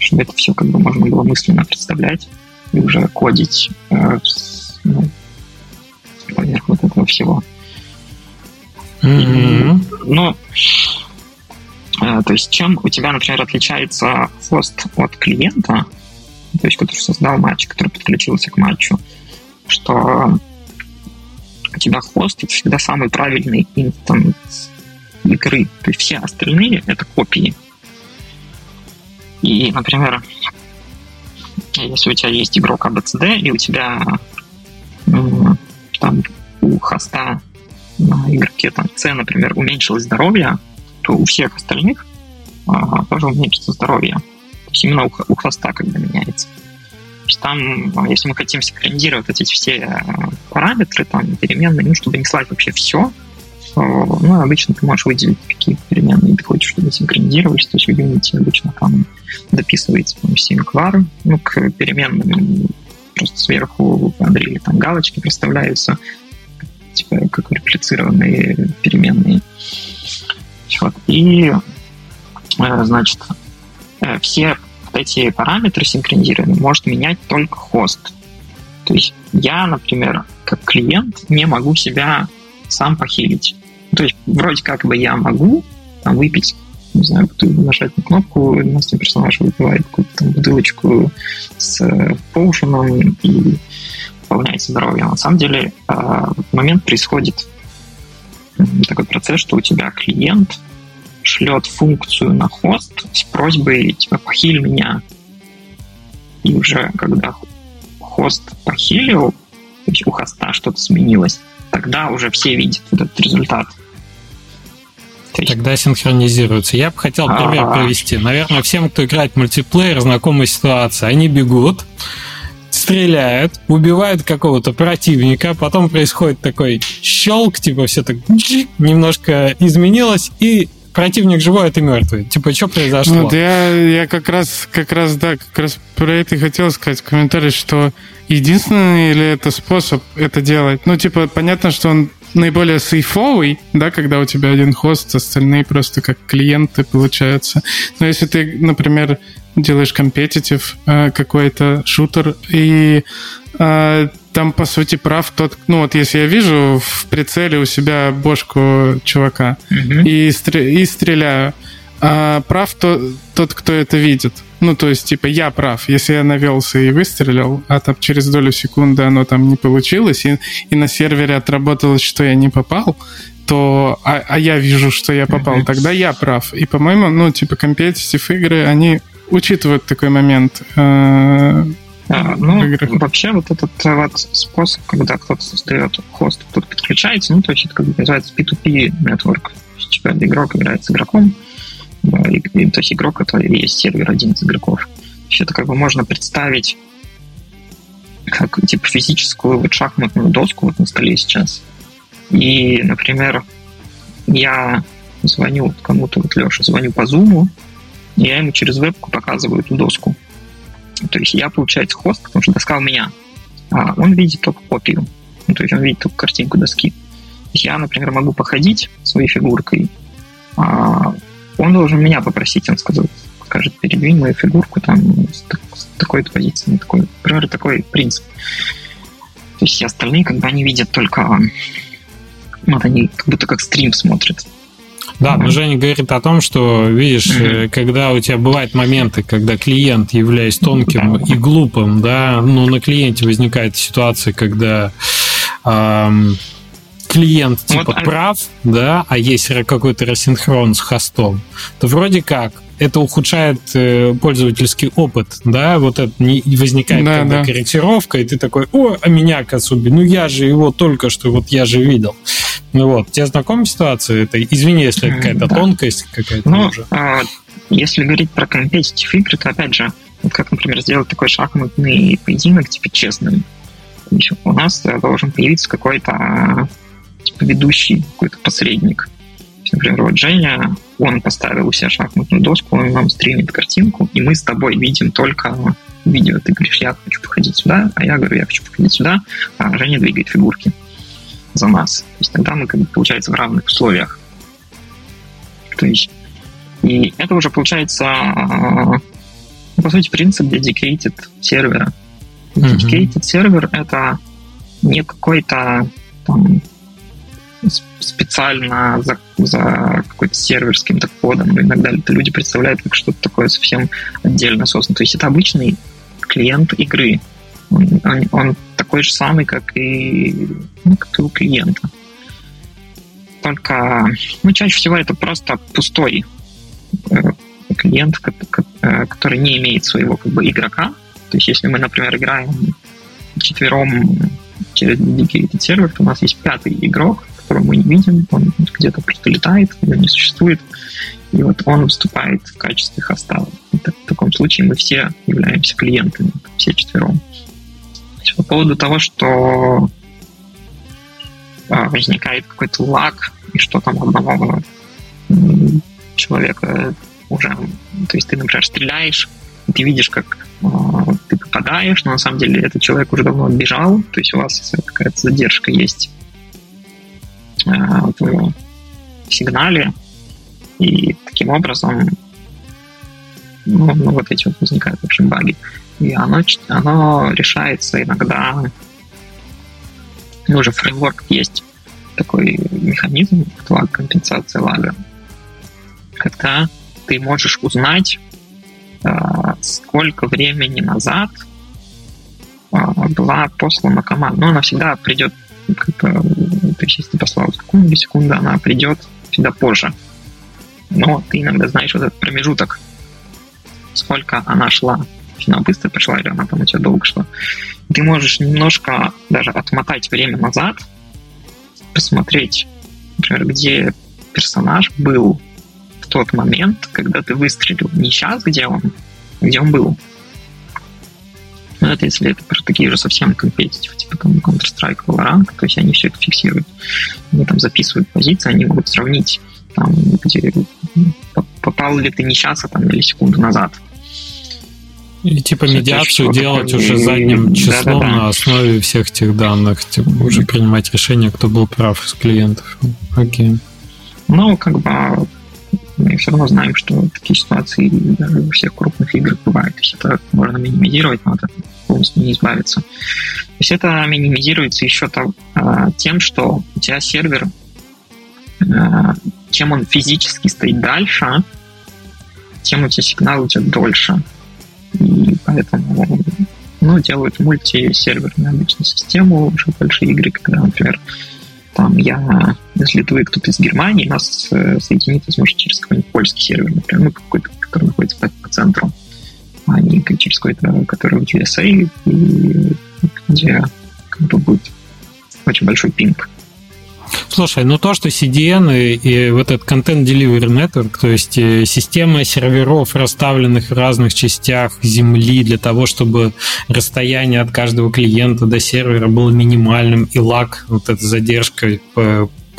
чтобы это все как бы можно было мысленно представлять и уже кодить э, ну, поверх вот этого всего. Mm-hmm. Но, э, то есть, чем у тебя, например, отличается хост от клиента, то есть, который создал матч, который подключился к матчу, что у тебя хост это всегда самый правильный инстанс игры. То есть все остальные это копии. И, например, если у тебя есть игрок ABCD, и у тебя там у хоста на игроке там C, например, уменьшилось здоровье, то у всех остальных а, тоже уменьшится здоровье. То есть именно у, у хоста когда меняется. То есть там, а, если мы хотим синхронизировать эти все э, параметры, там, переменные, ну, чтобы не слать вообще все, ну, обычно ты можешь выделить, какие переменные ты хочешь, чтобы синхронизировались. То есть в Unity обычно там дописывается там, sync ну, к переменным просто сверху в Unreal там галочки проставляются, типа как реплицированные переменные. Вот. И, э, значит, э, все эти параметры синхронизирования может менять только хост. То есть я, например, как клиент не могу себя сам похилить. То есть вроде как бы я могу там, выпить, не знаю, нажать на кнопку, у нас персонаж выпивает какую-то там бутылочку с э, поушеном и пополняется здоровье. На самом деле э, в момент происходит такой процесс, что у тебя клиент шлет функцию на хост с просьбой типа похили меня. И уже когда хост похилил, то есть у хоста что-то сменилось, тогда уже все видят этот результат. Тогда синхронизируются. Я бы хотел пример А-а-а. привести. Наверное, всем, кто играет в мультиплеер, знакомая ситуация. Они бегут, стреляют, убивают какого-то противника, потом происходит такой щелк, типа все так немножко изменилось, и противник живой, а ты мертвый. Типа, что произошло? Вот я, я как раз, как раз, да, как раз про это и хотел сказать в комментарии, что единственный ли это способ это делать? Ну, типа, понятно, что он наиболее сейфовый, да, когда у тебя один хост, остальные просто как клиенты получаются. Но если ты, например, делаешь компетитив э, какой-то шутер, и э, там, по сути, прав тот... Ну, вот если я вижу в прицеле у себя бошку чувака и, стр- и стреляю, а прав то, тот, кто это видит. Ну, то есть, типа, я прав. Если я навелся и выстрелил, а там через долю секунды оно там не получилось, и, и на сервере отработалось, что я не попал, то... А, а я вижу, что я попал, mm-hmm. тогда я прав. И, по-моему, ну, типа, компетитив игры, они учитывают такой момент. Э- ну, вообще вот этот вот способ, когда кто-то создает хост, кто-то подключается, ну, то есть это как бы называется P2P network. Типа игрок играет с игроком, и, и, то есть игрок это и есть сервер один из игроков. Еще это как бы можно представить как типа физическую вот шахматную доску вот на столе сейчас. И, например, я звоню кому-то, вот Леша, звоню по зуму, и я ему через вебку показываю эту доску. То есть я, получается, хост, потому что доска у меня. А он видит только копию. Ну, то есть он видит только картинку доски. Я, например, могу походить своей фигуркой, а он должен меня попросить, он сказал, скажет, передвинь мою фигурку там с, с такой-то позиции, на такой, например, такой принцип. То есть остальные, когда они видят только, вот они как будто как стрим смотрят. Да, но Женя говорит о том, что, видишь, mm-hmm. когда у тебя бывают моменты, когда клиент, являясь тонким и глупым, да, ну, на клиенте возникает ситуация, когда эм, клиент типа вот, прав, да, а есть какой-то рассинхрон с хостом, то вроде как это ухудшает э, пользовательский опыт, да, вот это не возникает да, когда да. корректировка, и ты такой, о, а меня Кацуби, ну я же его только что, вот я же видел. Ну вот, тебе знакома ситуация? Это, извини, если это какая-то да. тонкость какая-то ну, уже. А, если говорить про компетитив игры, то опять же, вот как, например, сделать такой шахматный поединок, типа, честным. У нас должен появиться какой-то типа ведущий, какой-то посредник. Например, вот Женя, он поставил у себя шахматную доску, он нам стримит картинку, и мы с тобой видим только видео. Ты говоришь, я хочу походить сюда, а я говорю, я хочу походить сюда, а Женя двигает фигурки за нас. То есть тогда мы, как бы, получается, в равных условиях. То есть, и это уже получается, ну, по сути, принцип dedicated сервера. Dedicated mm-hmm. сервер — это не какой-то там специально за, за какой-то сервер с каким-то кодом, ну, иногда это люди представляют как что-то такое совсем отдельно создано. То есть это обычный клиент игры. Он, он, такой же самый, как и, ну, как и у клиента. Только, ну, чаще всего это просто пустой э, клиент, э, который не имеет своего как бы игрока. То есть если мы, например, играем четвером через dedicated сервер, то у нас есть пятый игрок, которого мы не видим, он где-то просто летает, его не существует, и вот он выступает в качестве хоста. В таком случае мы все являемся клиентами, все четвером. По поводу того, что а, возникает какой-то лаг, и что там одного человека уже... То есть ты, например, стреляешь, ты видишь, как э, ты попадаешь, но на самом деле этот человек уже давно отбежал, то есть у вас какая-то задержка есть в сигнале, и таким образом ну, ну, вот эти вот возникают, в общем, баги. И оно, оно решается иногда... Ну, уже фреймворк есть такой механизм, лаг, компенсация лага, когда ты можешь узнать, а, сколько времени назад а, была послана команда. Ну, она всегда придет, как, то есть если ты послал секунду, секунду, она придет всегда позже. Но ты иногда знаешь вот этот промежуток, сколько она шла. Она быстро пришла или она там у тебя долго шла. Ты можешь немножко даже отмотать время назад, посмотреть, например, где персонаж был в тот момент, когда ты выстрелил. Не сейчас, где он, где он был. Но это если это про такие же совсем компетитив, типа там Counter-Strike, Valorant, то есть они все это фиксируют. Они там записывают позиции, они могут сравнить, там, где попал ли ты не сейчас, а там, или секунду назад. И типа медиацию делать такое, уже задним числом да, да, да. на основе всех этих данных, типа, уже принимать решение, кто был прав из клиентов. Окей. Ну, как бы мы все равно знаем, что такие ситуации даже во всех крупных играх бывают. То есть это можно минимизировать, но это полностью не избавиться. То есть это минимизируется еще а, тем, что у тебя сервер, а, чем он физически стоит дальше, тем у тебя сигнал идет дольше. И поэтому ну, делают мультисерверную обычно систему, уже большие игры, когда, например, там я, если вы кто-то из Германии, нас э, соединить возможно через какой-нибудь польский сервер, например, ну, какой-то, который находится по, по центру, а не через какой-то, который в USA, и где как бы будет очень большой пинг. Слушай, ну то, что CDN и, и вот этот Content Delivery Network, то есть э, система серверов, расставленных в разных частях Земли для того, чтобы расстояние от каждого клиента до сервера было минимальным, и лаг, вот эта задержка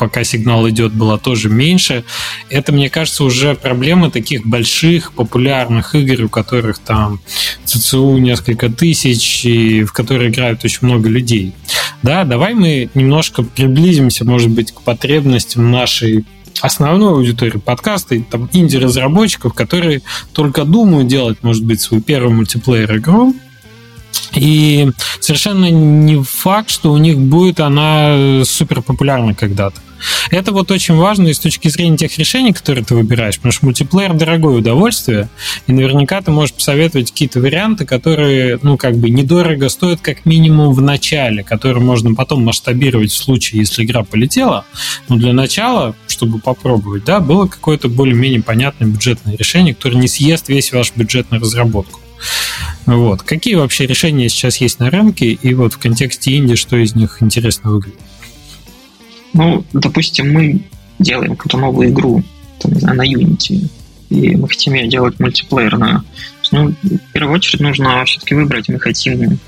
пока сигнал идет, была тоже меньше. Это, мне кажется, уже проблема таких больших популярных игр, у которых там ЦЦУ несколько тысяч, и в которые играют очень много людей. Да, давай мы немножко приблизимся, может быть, к потребностям нашей основной аудитории подкаста, там инди-разработчиков, которые только думают делать, может быть, свою первую мультиплеер-игру, и совершенно не факт, что у них будет она супер популярна когда-то. Это вот очень важно и с точки зрения тех решений, которые ты выбираешь, потому что мультиплеер дорогое удовольствие, и наверняка ты можешь посоветовать какие-то варианты, которые, ну, как бы недорого стоят как минимум в начале, которые можно потом масштабировать в случае, если игра полетела. Но для начала, чтобы попробовать, да, было какое-то более-менее понятное бюджетное решение, которое не съест весь ваш бюджет на разработку. Вот. Какие вообще решения сейчас есть на рынке, и вот в контексте Индии, что из них интересно выглядит? Ну, допустим, мы делаем какую-то новую игру, там, не знаю, на Unity, и мы хотим ее делать мультиплеерную. Ну, в первую очередь нужно все-таки выбрать, мы хотим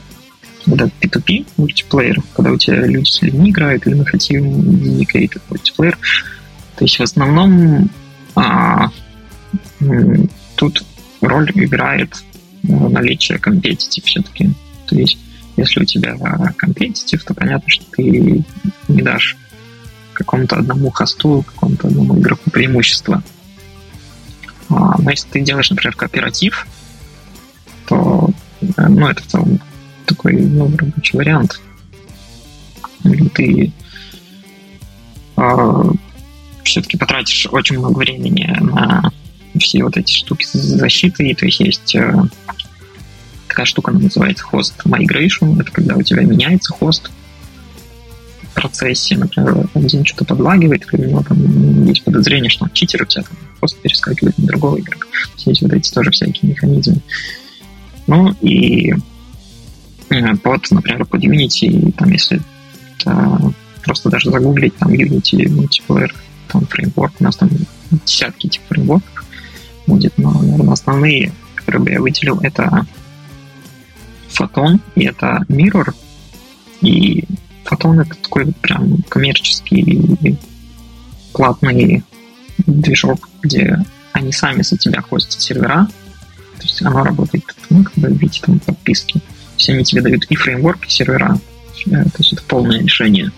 когда P2P мультиплеер, когда у тебя люди с людьми играют, или мы хотим dedicated мультиплеер. То есть в основном а, тут роль играет ну, наличие компетитив все-таки. То есть если у тебя компетитив, то понятно, что ты не дашь какому-то одному хосту, какому-то одному игроку преимущество. А, но если ты делаешь, например, кооператив, то э, ну, это в целом такой ну, рабочий вариант. Ты э, э, все-таки потратишь очень много времени на все вот эти штуки с защитой. То есть есть э, такая штука, она называется host migration. Это когда у тебя меняется хост процессе. Например, один что-то подлагивает, или у него там есть подозрение, что он читер, у тебя там хост перескакивает на другого игрока. Есть вот эти тоже всякие механизмы. Ну и э, под, например, под Unity, там, если это просто даже загуглить там Unity Multiplayer там фреймворк, у нас там десятки этих фреймворков будет, но, наверное, основные, которые бы я выделил, это Photon и это Mirror. И Photon это такой прям коммерческий платный движок, где они сами за тебя хостят сервера. То есть оно работает, ну, как бы, видите, там подписки. Все они тебе дают и фреймворк, и сервера. Э, то есть это полное решение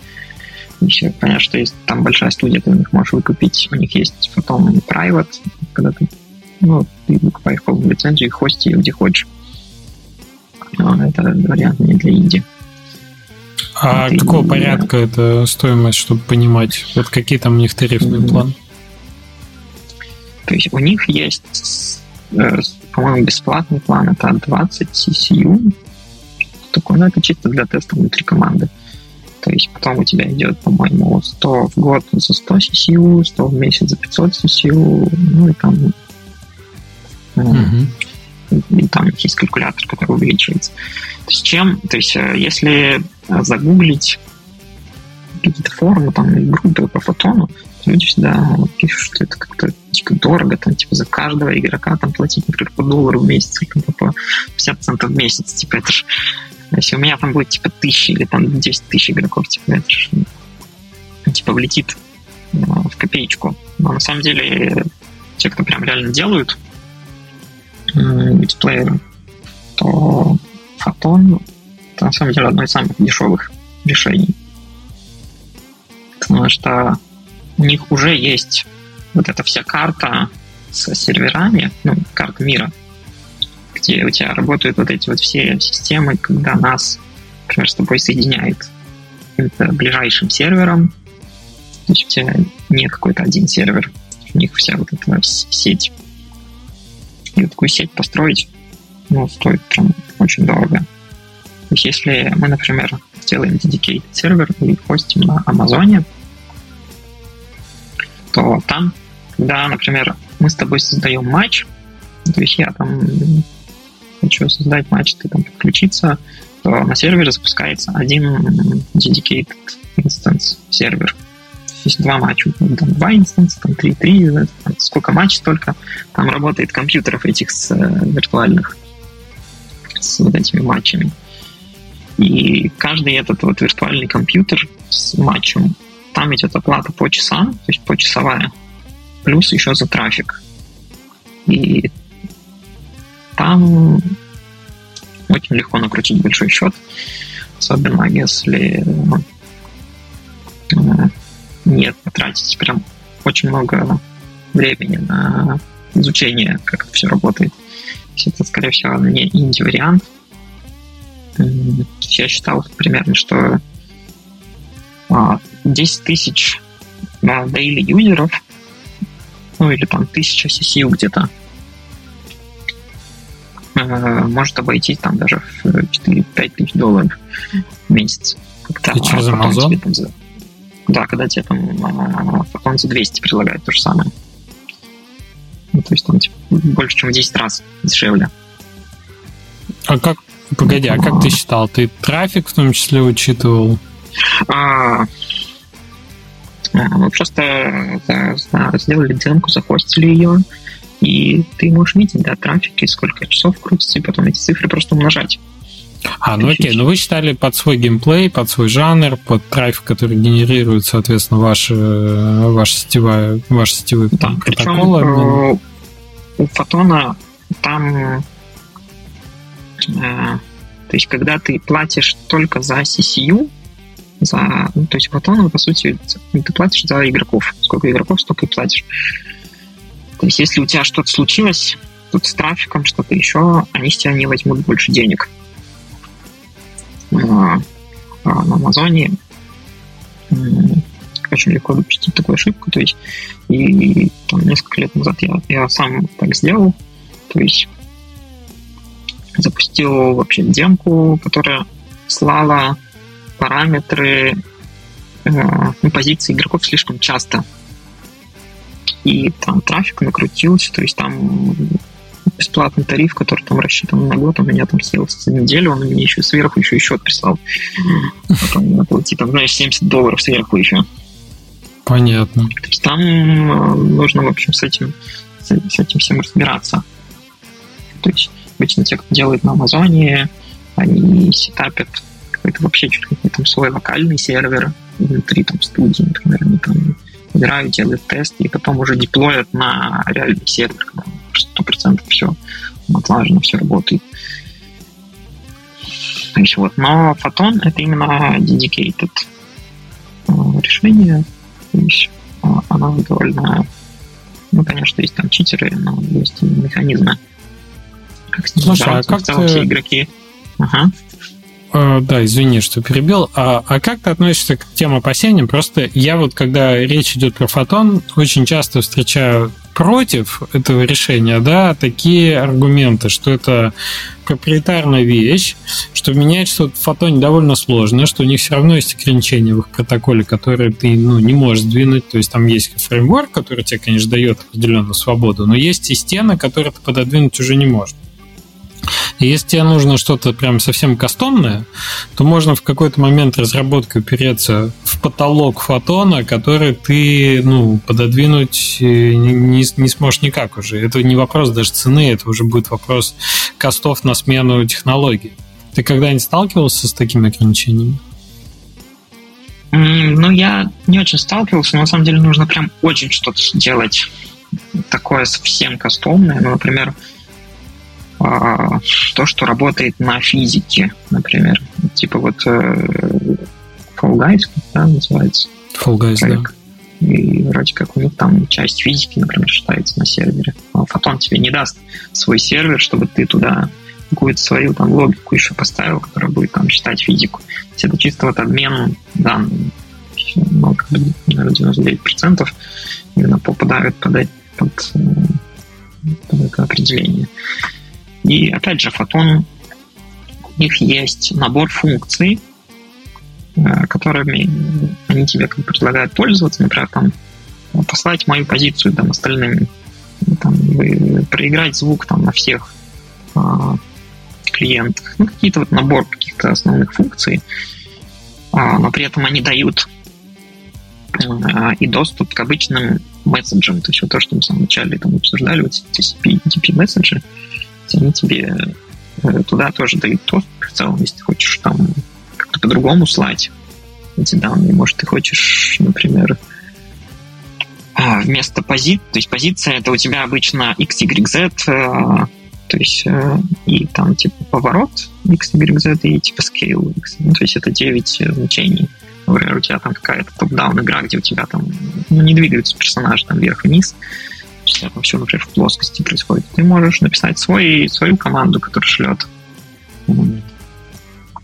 еще понятно, что есть там большая студия, ты у них можешь выкупить, у них есть потом private, когда ты, ну, ты выкупаешь полную лицензию и хости ее где хочешь. Но это вариант не для инди. А какого порядка это стоимость, чтобы понимать? Вот какие там у них тарифные планы? То есть у них есть, э, по-моему, бесплатный план, это 20 CCU. Такой, ну, это чисто для теста внутри команды. то есть потом у тебя идет, по-моему, 100 в год за 100 CCU, 100 в месяц за 500 CCU, ну и там mm-hmm. Там есть калькулятор, который увеличивается. То есть чем, то есть э, если загуглить какие-то форумы там группы по фотону, люди всегда пишут, что это как-то типа дорого, там, типа, за каждого игрока там платить, например, по доллару в месяц, или там, по 50 центов в месяц, типа, это ж если у меня там будет типа тысячи или там 10 тысяч игроков, типа, это же, ну, типа влетит э, в копеечку. Но на самом деле те, кто прям реально делают мультиплееры, то Фотон это на самом деле одно из самых дешевых решений. Потому что у них уже есть вот эта вся карта с серверами, ну, карта мира, где у тебя работают вот эти вот все системы, когда нас, например, с тобой соединяет каким-то ближайшим сервером. То есть у тебя не какой-то один сервер, у них вся вот эта сеть. И такую сеть построить, ну, стоит прям очень дорого. То есть если мы, например, сделаем dedicated сервер и хостим на Амазоне, то там, когда, например, мы с тобой создаем матч, то есть я там хочу создать матч, ты там подключиться, то на сервере запускается один dedicated instance сервер. Есть два матча, там два инстанса, там три, три, там сколько матчей только, там работает компьютеров этих с, э, виртуальных с вот этими матчами. И каждый этот вот виртуальный компьютер с матчем, там идет оплата по часам, то есть почасовая, плюс еще за трафик. И там очень легко накрутить большой счет, особенно если нет потратить прям очень много времени на изучение, как это все работает. Это, скорее всего, не инди-вариант. Я считал примерно, что 10 а, тысяч daily юзеров, ну или там тысяча CCU где-то, Э, может обойтись там даже в 4-5 тысяч долларов в месяц. Когда, И через Amazon? Тебе, там, да, когда тебе там потом за 200 предлагают то же самое. Ну, то есть там типа, больше, чем в 10 раз дешевле. А как, погоди, а как ты считал? Ты трафик в том числе учитывал? А, а мы просто да, сделали демку, захостили ее, и ты можешь видеть, да, трафики, сколько часов крутится, и потом эти цифры просто умножать. А, ну окей, ну вы считали под свой геймплей, под свой жанр, под трафик, который генерирует, соответственно, ваши, ваши сетевая, ваши сетевые да, протоколы. Причем, у Фотона там э, то есть, когда ты платишь только за CCU, за, ну, то есть Фотона, по сути, ты платишь за игроков. Сколько игроков, столько и платишь. То есть, если у тебя что-то случилось, тут с трафиком, что-то еще, они с тебя не возьмут больше денег. А, а на Амазоне очень легко допустить такую ошибку. То есть, и там несколько лет назад я, я сам так сделал. То есть запустил вообще демку, которая слала параметры э, ну, позиции игроков слишком часто. И там трафик накрутился, то есть там бесплатный тариф, который там рассчитан на год, у меня там съелся за неделю, он мне еще сверху еще и счет прислал. Потом надо платить, там, знаешь, 70 долларов сверху еще. Понятно. То есть там э, нужно, в общем, с этим, с этим всем разбираться. То есть обычно те, кто делает на Амазоне, они сетапят какой-то вообще чуть ли не там свой локальный сервер внутри там студии, например, они там играют, делают тест, и потом уже деплоят на реальный сервер, когда сто процентов все отлажено, все работает. То есть вот, но Photon это именно dedicated э, решение, то есть э, она довольно, ну, конечно, есть там читеры, но есть механизмы, как с ним Слушай, а как все игроки. Ага. Uh, да, извини, что перебил. А, а как ты относишься к тем опасениям? Просто я вот, когда речь идет про фотон, очень часто встречаю против этого решения, да, такие аргументы, что это проприетарная вещь, что менять что-то в фотоне довольно сложно, что у них все равно есть ограничения в их протоколе, которые ты ну, не можешь сдвинуть. То есть там есть фреймворк, который тебе, конечно, дает определенную свободу, но есть и стены, которые ты пододвинуть уже не можешь. Если тебе нужно что-то прям совсем кастомное, то можно в какой-то момент разработкой упереться в потолок фотона, который ты ну, пододвинуть не, не, не сможешь никак уже. Это не вопрос даже цены, это уже будет вопрос костов на смену технологий. Ты когда-нибудь сталкивался с такими ограничениями? Ну, я не очень сталкивался, но на самом деле нужно прям очень что-то делать такое совсем кастомное. Ну, например, то, что работает на физике, например. Типа вот э, Fall Guys, да, называется. Fall Guys, проект. да. И вроде как у них там часть физики, например, считается на сервере. Но Фотон тебе не даст свой сервер, чтобы ты туда какую-то свою там логику еще поставил, которая будет там считать физику. То есть это чисто вот обмен данными. Ну, как бы, наверное, 99% именно попадают под, под, э, под это определение. И опять же, фотон, у них есть набор функций, э, которыми они тебе как предлагают пользоваться, например, там, послать мою позицию там, остальным, там, проиграть звук там, на всех а, клиентах, ну, какие-то вот набор каких-то основных функций, а, но при этом они дают а, и доступ к обычным месседжам, то есть вот то, что мы в самом начале там обсуждали, вот TCP, Они тебе э, туда тоже дают доступ в целом, если ты хочешь там как-то по-другому слать эти данные. Может, ты хочешь, например, а, вместо позиции, то есть позиция это у тебя обычно x, y, z, э, то есть э, и там типа поворот x, y, z и типа scale x. Ну, то есть это 9 значений. Например, у тебя там какая-то топ-даун игра, где у тебя там ну, не двигаются персонажи там вверх-вниз, если это все, например, в плоскости происходит, ты можешь написать свой, свою команду, которая шлет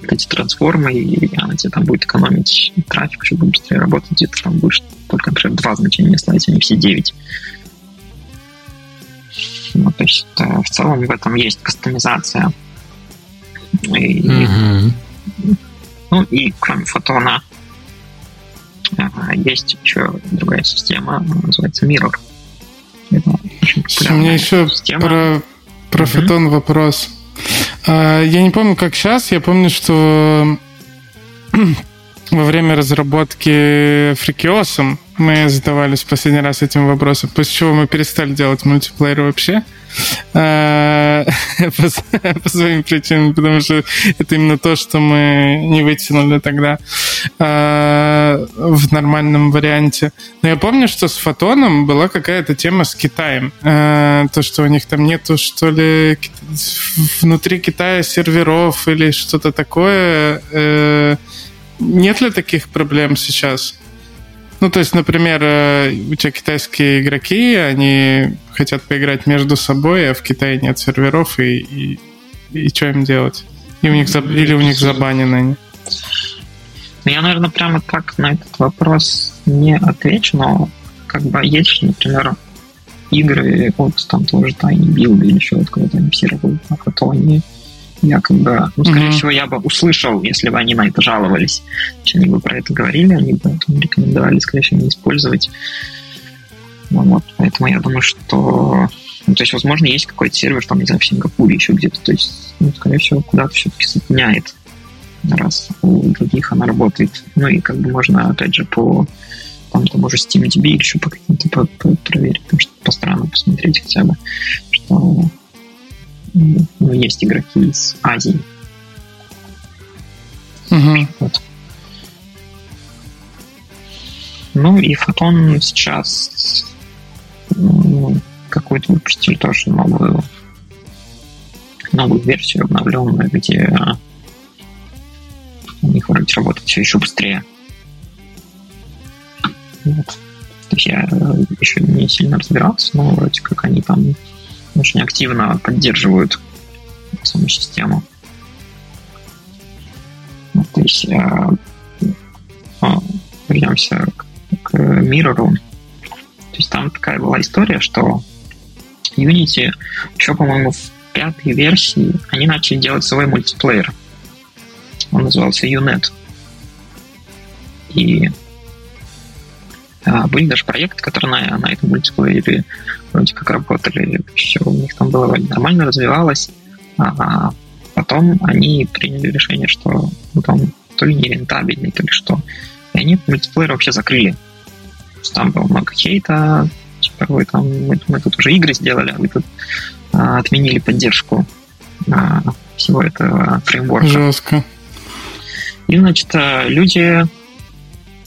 эти трансформы, и она тебе там будет экономить трафик, чтобы быстрее работать, где-то там будешь только, например, два значения слать, а не все девять. Ну, то есть э, в целом в этом есть кастомизация. И, mm-hmm. Ну и кроме фотона э, есть еще другая система, называется Mirror. У меня еще про, про фотон вопрос. А, я не помню, как сейчас. Я помню, что во время разработки фрикиосом мы задавались последний раз этим вопросом, после чего мы перестали делать мультиплеер вообще. А, по, по своим причинам, потому что это именно то, что мы не вытянули тогда а, в нормальном варианте. Но я помню, что с Фотоном была какая-то тема с Китаем. А, то, что у них там нету, что ли, внутри Китая серверов или что-то такое. Э, нет ли таких проблем сейчас? Ну, то есть, например, э, у тебя китайские игроки, они хотят поиграть между собой, а в Китае нет серверов, и, и, и что им делать? И у них, или у них забанены они? Ну, я, наверное, прямо так на этот вопрос не отвечу, но как бы есть, например, игры от там тоже Tiny Build или еще от кого-то они все работают Я как бы, ну, скорее mm-hmm. всего, я бы услышал, если бы они на это жаловались. Если они бы про это говорили, они бы там рекомендовали, скорее всего, не использовать. Ну, вот, поэтому я думаю, что... Ну, то есть, возможно, есть какой-то сервер, там, не знаю, в Сингапуре еще где-то. То есть, ну, скорее всего, куда-то все-таки соединяет, раз у других она работает. Ну, и как бы можно, опять же, по там тому же SteamDB или еще по каким-то по, по, проверить, там, что по странам посмотреть хотя бы, что ну, есть игроки из Азии. Угу. Вот. Ну и Фотон сейчас ну, какую-то выпустили тоже новую новую версию обновленную, где у них вроде работает все еще быстрее. Вот. То есть я еще не сильно разбирался, но вроде как они там очень активно поддерживают саму систему. То есть э, э, вернемся к, к Mirror. То есть там такая была история, что Unity еще, по-моему, в пятой версии они начали делать свой мультиплеер. Он назывался UNET. И а, были даже проекты, которые на, на этом мультиплеере вроде как работали, все у них там было нормально развивалось, а потом они приняли решение, что ну, там то ли нерентабельный, то ли что. И они мультиплеер вообще закрыли. Там было много хейта, типа, вы там, мы, мы тут уже игры сделали, а вы тут а, отменили поддержку а, всего этого фреймворка. Жестко. И, значит, люди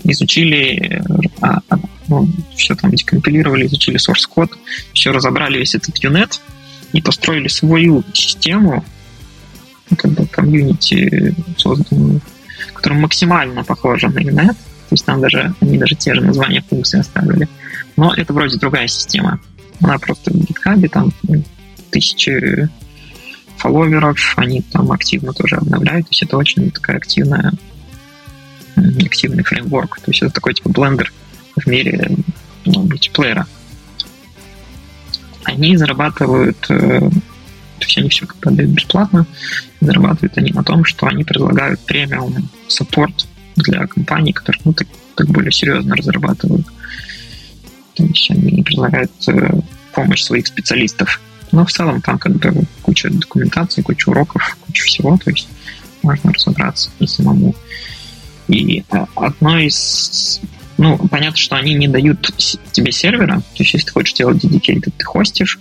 изучили, а, а, ну, все там декомпилировали, изучили source код, все разобрали весь этот юнет и построили свою систему, ну, как бы комьюнити созданную, которая максимально похожа на юнет, то есть там даже, они даже те же названия функций оставили. Но это вроде другая система. Она просто в GitHub, там тысячи фолловеров, они там активно тоже обновляют, то есть это очень такая активная активный фреймворк. То есть это такой типа блендер в мире ну, мультиплеера. Они зарабатывают, э, то есть они все как бы дают бесплатно, зарабатывают они на том, что они предлагают премиум саппорт для компаний, которые ну, так, так более серьезно разрабатывают. То есть они предлагают э, помощь своих специалистов. Но в целом там как бы куча документации, куча уроков, куча всего, то есть можно разобраться и самому. И э, одно из... Ну, понятно, что они не дают тебе сервера. То есть, если ты хочешь делать dedicated, ты хостишь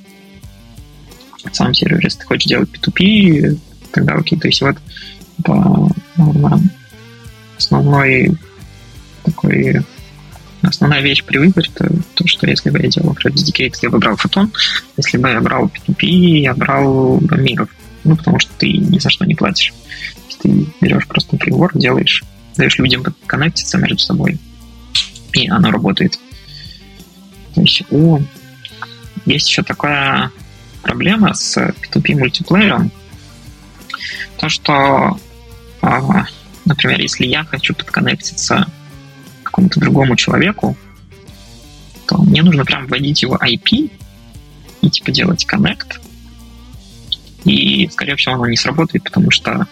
сам сервер. Если ты хочешь делать P2P, тогда окей. То есть, вот это, наверное, основной такой основная вещь при выборе это то, что если бы я делал например, dedicated, я бы брал фотон, если бы я брал P2P, я брал бы миров. Ну, потому что ты ни за что не платишь. Ты берешь просто фреймворк, делаешь даешь людям коннектиться между собой, и оно работает. То есть у... есть еще такая проблема с P2P мультиплеером, то, что, а, например, если я хочу подконнектиться к какому-то другому человеку, то мне нужно прям вводить его IP и типа делать connect, и, скорее всего, оно не сработает, потому что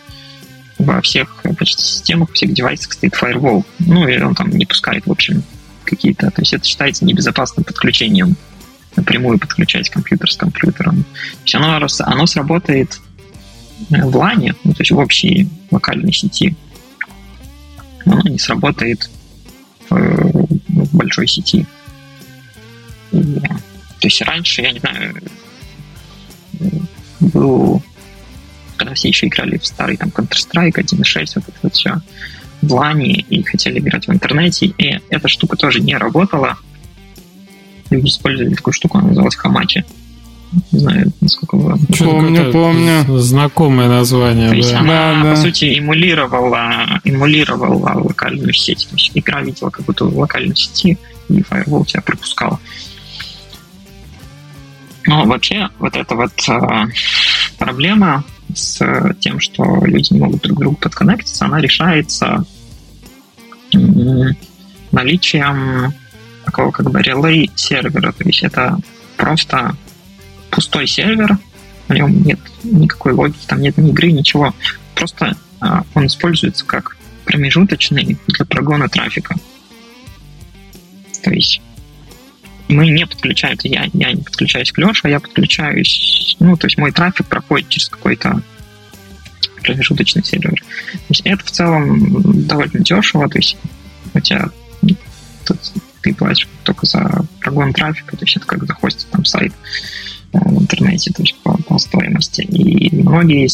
во всех почти системах, во всех девайсах стоит firewall. Ну, и он там не пускает, в общем, какие-то... То есть это считается небезопасным подключением напрямую подключать компьютер с компьютером. То есть оно, оно сработает э, в LAN, ну, то есть в общей локальной сети, но оно не сработает в, ну, в большой сети. И, то есть раньше, я не знаю, был когда все еще играли в старый там Counter-Strike 1.6, вот это вот все в лане и хотели играть в интернете, и эта штука тоже не работала. Люди использовали такую штуку, она называлась Хамачи. Не знаю, насколько вы... Помню, помню. Знакомое название, То есть да. она, Да, да. по сути, эмулировала, эмулировала локальную сеть. То есть игра видела как будто в локальной сети, и Firewall тебя пропускал. Но вообще вот эта вот э, проблема с тем, что люди не могут друг к другу подконнектиться, она решается наличием такого как бы релей сервера. То есть это просто пустой сервер, в нем нет никакой логики, там нет ни игры, ничего. Просто а, он используется как промежуточный для прогона трафика. То есть мы не подключаемся, я, я не подключаюсь к Леше, а я подключаюсь, ну, то есть мой трафик проходит через какой-то промежуточный сервер. То есть это в целом довольно дешево, то есть у тебя тут ты платишь только за прогон трафика, то есть это как захостить там сайт э, в интернете, то есть по, по стоимости. И многие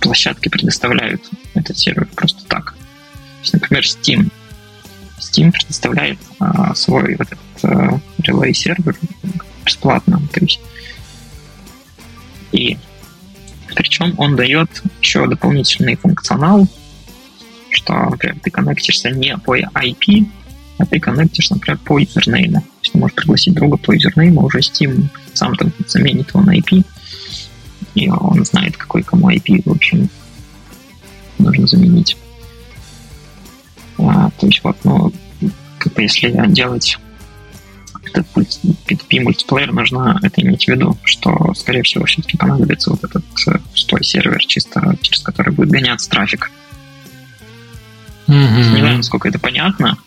площадки предоставляют этот сервер просто так. То есть, например, Steam. Steam предоставляет а, свой вот этот а, relay сервер бесплатно. То есть, и причем он дает еще дополнительный функционал, что, например, ты коннектишься не по IP, а ты коннектишь, например, по username. То есть ты можешь пригласить друга по username, уже Steam сам там заменит его на IP, и он знает, какой кому IP, в общем, нужно заменить. А, то есть вот, ну, бы если делать этот P2P мультиплеер, нужно это иметь в виду, что, скорее всего, все-таки понадобится вот этот э, пустой сервер, чисто через который будет гоняться трафик. Mm-hmm. Не знаю, насколько это понятно.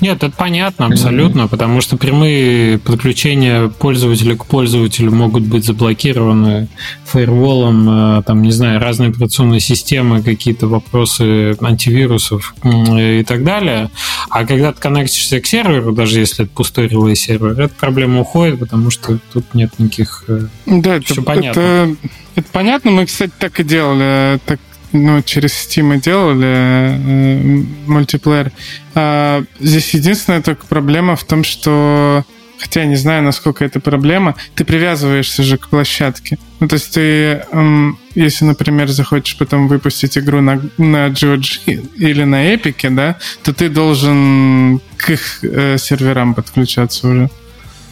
Нет, это понятно абсолютно, mm-hmm. потому что прямые подключения пользователя к пользователю могут быть заблокированы фаерволом, э, там, не знаю, разные операционные системы, какие-то вопросы антивирусов и так далее. А когда ты коннектишься к серверу, даже если это пустой релей сервер, эта проблема уходит, потому что тут нет никаких... Э, да, это, понятно. Это, это понятно. Мы, кстати, так и делали. Так ну, через Steam делали э, мультиплеер. А, здесь единственная только проблема в том, что хотя я не знаю, насколько это проблема, ты привязываешься же к площадке. Ну, то есть ты, эм, если, например, захочешь потом выпустить игру на, на GOG или на Epic, да, то ты должен к их э, серверам подключаться уже.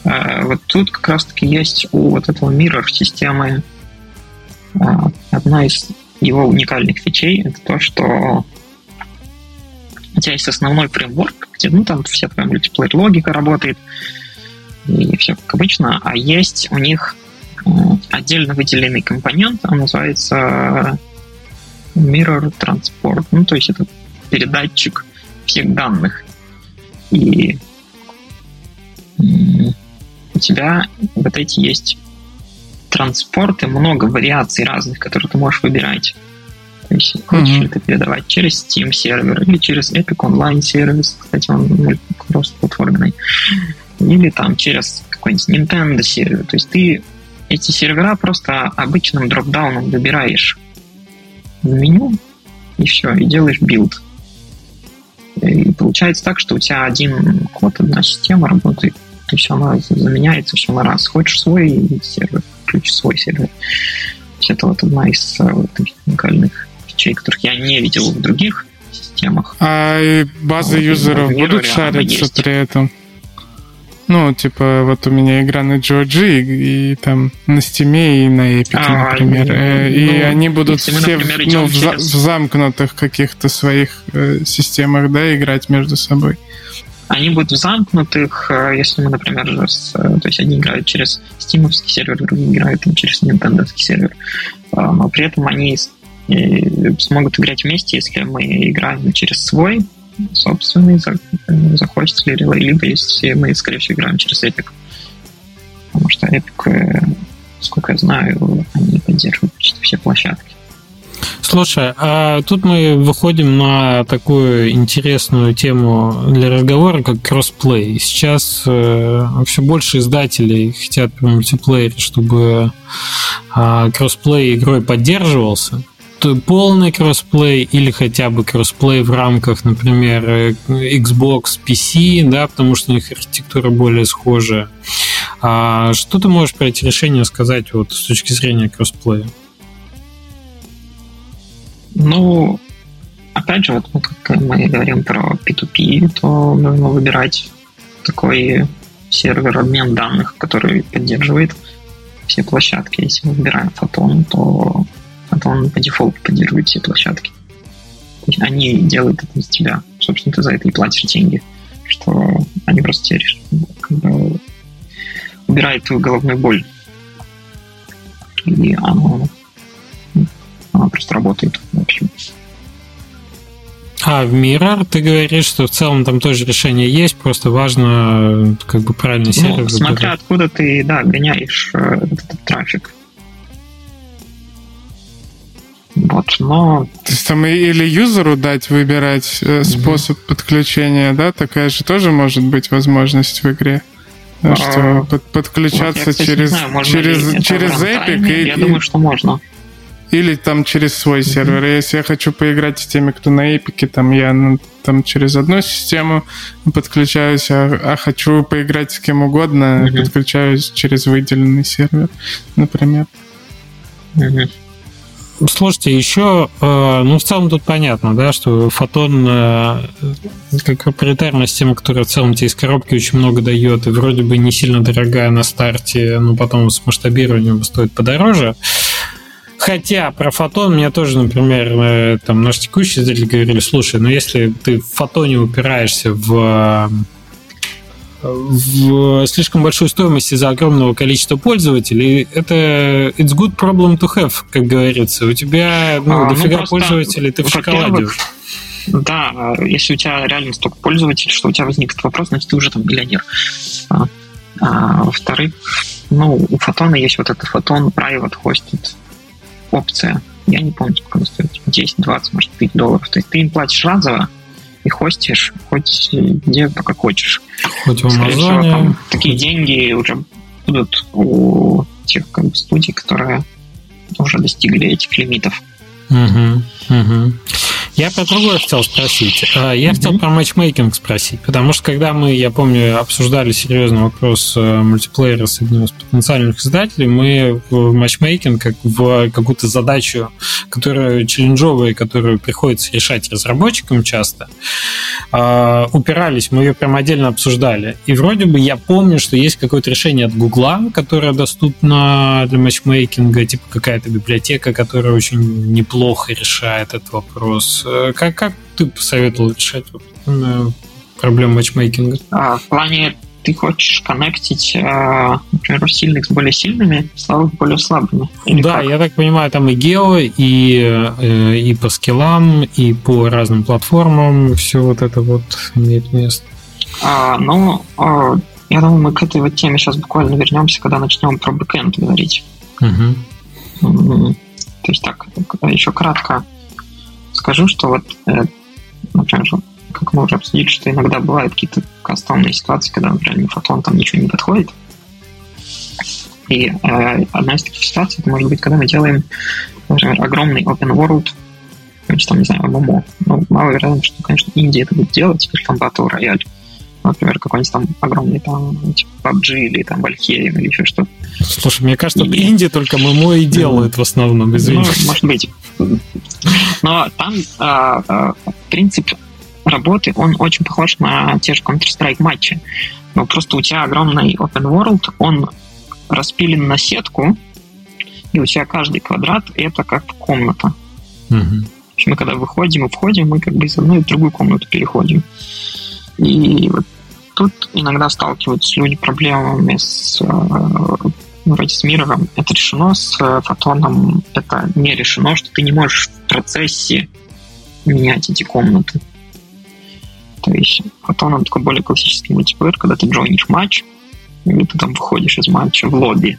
А, вот тут как раз-таки есть у вот этого Mirror системы а, одна из его уникальных фичей это то, что у тебя есть основной фреймворк, где ну, там вся твоя мультиплеер логика работает, и все как обычно, а есть у них э, отдельно выделенный компонент, он называется Mirror Transport, ну, то есть это передатчик всех данных. И у тебя вот эти есть транспорты, много вариаций разных, которые ты можешь выбирать. То есть хочешь mm-hmm. ли ты передавать через Steam сервер или через Epic Online сервис, кстати, он кросс-платформенный, или там через какой-нибудь Nintendo сервер. То есть ты эти сервера просто обычным дропдауном выбираешь в меню, и все, и делаешь билд. И получается так, что у тебя один код, одна система работает, то есть она заменяется все на раз. Хочешь свой сервер, включи свой сервер. Это вот одна из э, вот, таких уникальных фичей, которых я не видел в других системах. А базы вот, юзеров будут шариться при этом? Ну, типа, вот у меня игра на GOG и, и там на Steam и на Epic, а, например. Ну, и ну, они будут все мы, например, ну, в, через... в замкнутых каких-то своих э, системах, да, играть между собой. Они будут в замкнутых, э, если мы, например, с, э, то есть одни играют через Steam сервер, другие играют через Nintendo сервер. А, но при этом они смогут играть вместе, если мы играем через свой собственный захочется ли либо если мы, скорее всего, играем через Epic. Потому что Epic, э, сколько я знаю, они поддерживают почти все площадки. Слушай, а тут мы выходим на такую интересную тему для разговора, как кроссплей. Сейчас э, все больше издателей хотят по мультиплеере, чтобы э, кроссплей игрой поддерживался полный кроссплей или хотя бы кроссплей в рамках, например, э, Xbox PC, да, потому что у них архитектура более схожая. А что ты можешь про эти решения сказать вот с точки зрения кроссплея? Ну, опять же, вот как мы говорим про P2P, то нужно выбирать такой сервер обмен данных, который поддерживает все площадки. Если мы выбираем Photon, то Photon по дефолту поддерживает все площадки. Они делают это за тебя. Собственно, ты за это и платишь деньги. Что они просто тебе как бы, убирают твою головную боль. И оно, оно просто работает, в общем. А в Mirror ты говоришь, что в целом там тоже решение есть, просто важно как бы правильный сервер. Ну, смотря откуда ты, да, гоняешь э, этот, этот трафик. Вот, но... То есть там или юзеру дать выбирать mm-hmm. способ подключения, да? Такая же тоже может быть возможность в игре. А, что под, подключаться вот я, кстати, через, знаю, через, через Epic. И, я думаю, что можно. Или там через свой mm-hmm. сервер. Если я хочу поиграть с теми, кто на Epic, там я ну, там через одну систему подключаюсь, а, а хочу поиграть с кем угодно, mm-hmm. подключаюсь через выделенный сервер, например. Mm-hmm. Слушайте, еще, э, ну, в целом тут понятно, да, что фотон э, как проприетарная система, которая в целом тебе из коробки очень много дает, и вроде бы не сильно дорогая на старте, но потом с масштабированием стоит подороже. Хотя про фотон мне тоже, например, э, там наш текущий зритель говорили, слушай, ну если ты в фотоне упираешься в в слишком большой стоимости за огромного количества пользователей, это it's good problem to have, как говорится. У тебя ну, а, дофига ну, пользователей, ты в шоколаде. Да, если у тебя реально столько пользователей, что у тебя возник этот вопрос, значит, ты уже там миллионер. А, а, во-вторых, ну, у фотона есть вот этот фотон private hosted опция. Я не помню, сколько она стоит. 10, 20, может, 5 долларов. То есть ты им платишь разово, и хостишь хоть где только хочешь. Хоть в Амазоне. Всего, там, такие деньги уже будут у тех как бы, студий, которые уже достигли этих лимитов. Угу, угу. Я про другое хотел спросить. А, я mm-hmm. хотел про матчмейкинг спросить, потому что когда мы, я помню, обсуждали серьезный вопрос э, мультиплеера с одним из потенциальных издателей, мы в матчмейкинг как в какую-то задачу, которая челленджовая, которую приходится решать разработчикам часто, а, упирались, мы ее прям отдельно обсуждали. И вроде бы я помню, что есть какое-то решение от Гугла, которое доступно для матчмейкинга, типа какая-то библиотека, которая очень неплохо решает этот вопрос Э, как, как ты посоветовал решать э, проблему матчмейкинга? А, в плане ты хочешь коннектить, э, например, сильных с более сильными, слабых с более слабыми. Или да, как? я так понимаю, там и гео, и, и по скиллам, и по разным платформам все вот это вот имеет место. А, ну, я думаю, мы к этой вот теме сейчас буквально вернемся, когда начнем про бэкэнд говорить. Угу. То есть так, еще кратко скажу, что вот, э, например, как мы уже обсудили, что иногда бывают какие-то кастомные ситуации, когда, например, не фотон там ничего не подходит. И э, одна из таких ситуаций, это может быть, когда мы делаем, например, огромный open world, то там, не знаю, ММО. Ну, мало вероятно, что, конечно, Индия это будет делать, или там Battle Royale например, какой-нибудь там огромный там типа PUBG или там Valkyrie или еще что-то. Слушай, мне кажется, и... Индия только ММО и делает в основном, извини. Ну, может быть. Но там а, а, принцип работы, он очень похож на те же Counter-Strike матчи. Но просто у тебя огромный open world, он распилен на сетку, и у тебя каждый квадрат это как комната. Угу. Мы когда выходим и входим, мы как бы из одной в другую комнату переходим. И вот тут иногда сталкиваются люди проблемами с э, вроде с миром это решено, с э, фотоном это не решено, что ты не можешь в процессе менять эти комнаты. То есть фотоном такой более классический мультиплеер, когда ты джойнишь матч, или ты там выходишь из матча в лобби.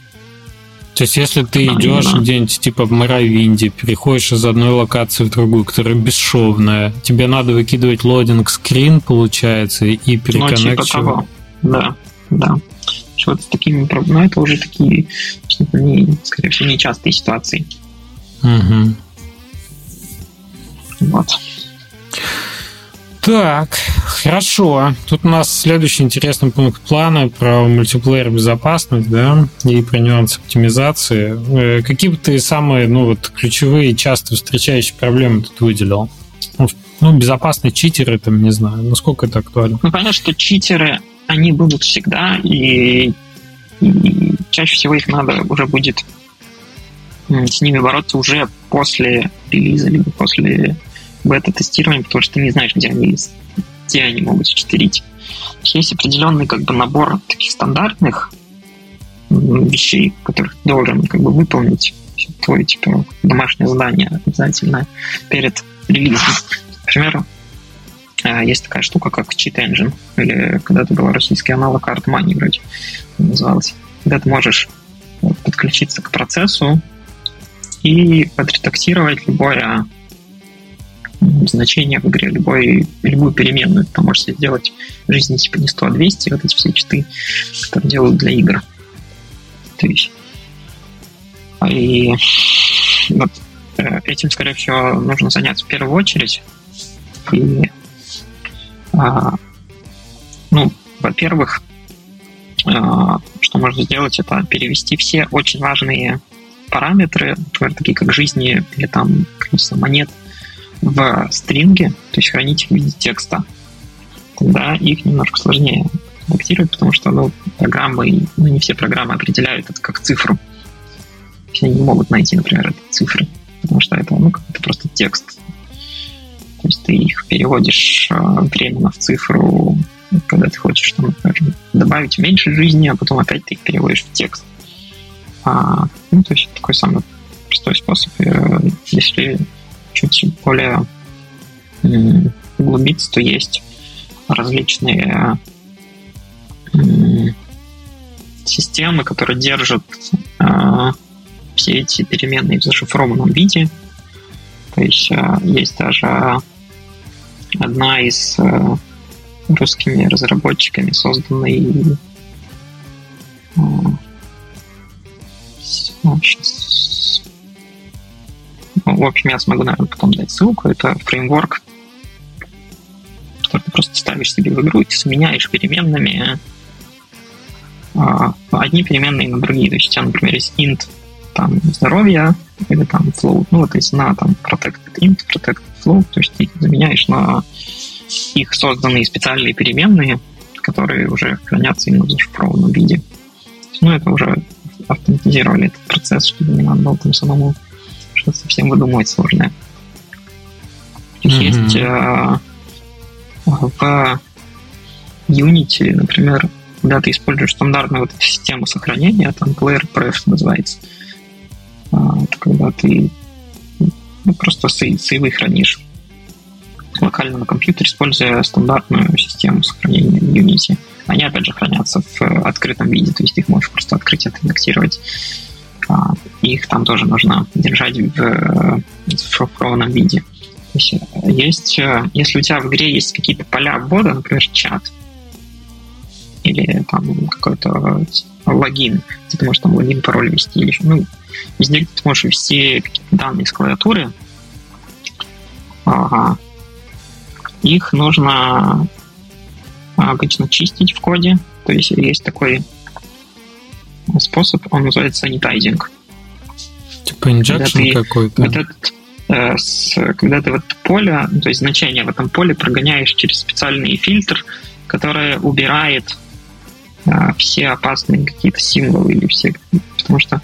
То есть, если ты идешь да. где-нибудь типа в Моровинде, переходишь из одной локации в другую, которая бесшовная, тебе надо выкидывать лодинг скрин, получается, и переконнектить. Ну, типа того. Да, да. Вот с такими проблемами, но это уже такие, не, скорее всего, нечастые ситуации. Угу. Вот. Так, хорошо. Тут у нас следующий интересный пункт плана про мультиплеер безопасность, да, и про нюансы оптимизации. Э, какие бы ты самые, ну, вот, ключевые, часто встречающие проблемы тут выделил? Ну, ну безопасные читеры, там, не знаю, насколько это актуально? Ну, понятно, что читеры, они будут всегда, и, и чаще всего их надо уже будет с ними бороться уже после релиза, либо после бета-тестирование, потому что ты не знаешь, где они, где они могут счетырить. Есть определенный как бы набор таких стандартных вещей, которых ты должен как бы выполнить твое типа домашнее задание обязательно перед релизом. Например, э, есть такая штука, как Cheat Engine, или когда-то был российский аналог Art Money вроде назывался, когда ты можешь подключиться к процессу и подредактировать любое значение в игре, любой, любую переменную. Ты можешь себе сделать жизни типа не 100, а 200, вот эти все читы, которые делают для игр. То есть и вот э, этим, скорее всего, нужно заняться в первую очередь. И, а, ну, во-первых, а, что можно сделать, это перевести все очень важные параметры, например, такие как жизни или там количество монет, в стринге, то есть хранить их в виде текста. Тогда их немножко сложнее редактировать, потому что ну, программы, ну, не все программы определяют это как цифру. Все они не могут найти, например, эти цифры, потому что это, ну, это просто текст. То есть ты их переводишь а, временно в цифру, когда ты хочешь там, например, добавить меньше жизни, а потом опять ты их переводишь в текст. А, ну, то есть такой самый простой способ. Э, если чуть более углубиться, то есть различные системы, которые держат э, все эти переменные в зашифрованном виде. То есть э, есть даже одна из э, русскими разработчиками созданной сейчас, в общем, я смогу, наверное, потом дать ссылку. Это фреймворк, который ты просто ставишь себе в игру и заменяешь переменными одни переменные на другие. То есть у тебя, например, есть int там здоровья или там float, ну вот если на там protected int, protected float, то есть ты их заменяешь на их созданные специальные переменные, которые уже хранятся именно в зашифрованном виде. Ну, это уже автоматизировали этот процесс, чтобы не надо было там самому что-то совсем выдумывать сложное. Mm-hmm. Есть э, в Unity, например, когда ты используешь стандартную вот систему сохранения, там player pref называется, а, это когда ты ну, просто сейвы хранишь локально на компьютере, используя стандартную систему сохранения Unity. Они, опять же, хранятся в открытом виде, то есть их можешь просто открыть, отредактировать. А, их там тоже нужно держать в зашифрованном виде. То есть, э, есть, э, если у тебя в игре есть какие-то поля ввода, например, чат, или там какой-то логин, где ты можешь там логин, пароль ввести, или ну, везде, где ты можешь ввести данные с клавиатуры, ага. их нужно обычно чистить в коде, то есть есть такой способ, он называется sanitizing. Типа injection какой-то? Вот этот, э, с, когда ты в это поле, то есть значение в этом поле прогоняешь через специальный фильтр, который убирает а, все опасные какие-то символы или все... Потому что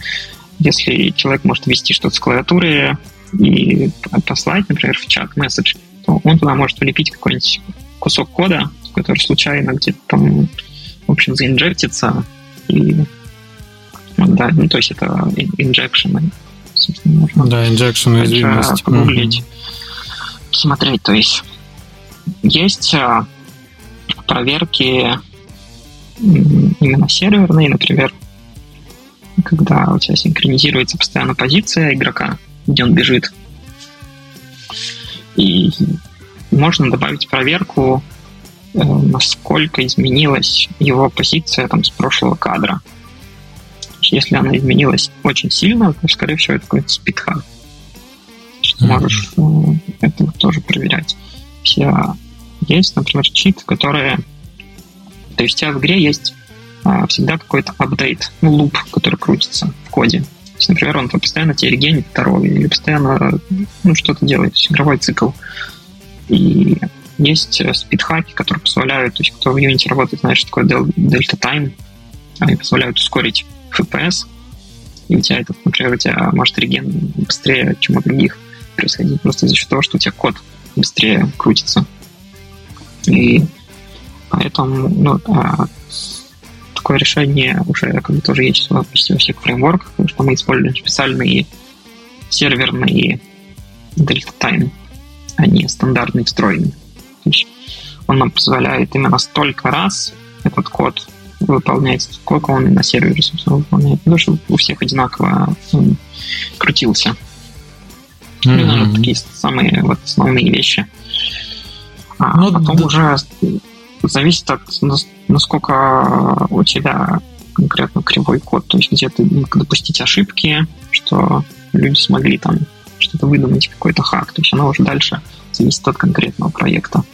если человек может ввести что-то с клавиатуры и послать, например, в чат месседж, то он туда может влепить какой-нибудь кусок кода, который случайно где-то там, в общем, заинжектится. И, да, ну, то есть это injection, собственно, можно. Да, injection уязвимость. Погуглить, mm-hmm. посмотреть. То есть есть а, проверки именно серверные, например, когда у тебя синхронизируется постоянно позиция игрока, где он бежит. И можно добавить проверку, э, насколько изменилась его позиция там, с прошлого кадра. Если она изменилась очень сильно, то, скорее всего, это какой-то спидхак. Ты можешь э, это тоже проверять. Все есть, например, чит, которые то есть у тебя в игре есть а, всегда какой-то апдейт, ну, луп, который крутится в коде. То есть, например, он постоянно тебе регенит здоровье или постоянно ну, что-то делает, то есть игровой цикл. И есть э, спидхаки, которые позволяют, то есть кто в Unity работает, знает, что такое Delta Time, они позволяют ускорить FPS, и у тебя этот, например, у тебя может реген быстрее, чем у других происходить, просто за счет того, что у тебя код быстрее крутится. И поэтому ну, а, такое решение уже как бы тоже есть почти во всех фреймворках, потому что мы используем специальные серверные Delta Time, а не стандартный встроенный. То есть он нам позволяет именно столько раз этот код выполнять, сколько он на сервере, собственно, выполняет. Потому что у всех одинаково он крутился. Mm-hmm. Ну, наверное, такие самые вот основные вещи. А ну, потом да. уже зависит от насколько у тебя конкретно кривой код, то есть где ты мог допустить ошибки, что люди смогли там что-то выдумать, какой-то хак. То есть оно уже дальше зависит от конкретного проекта.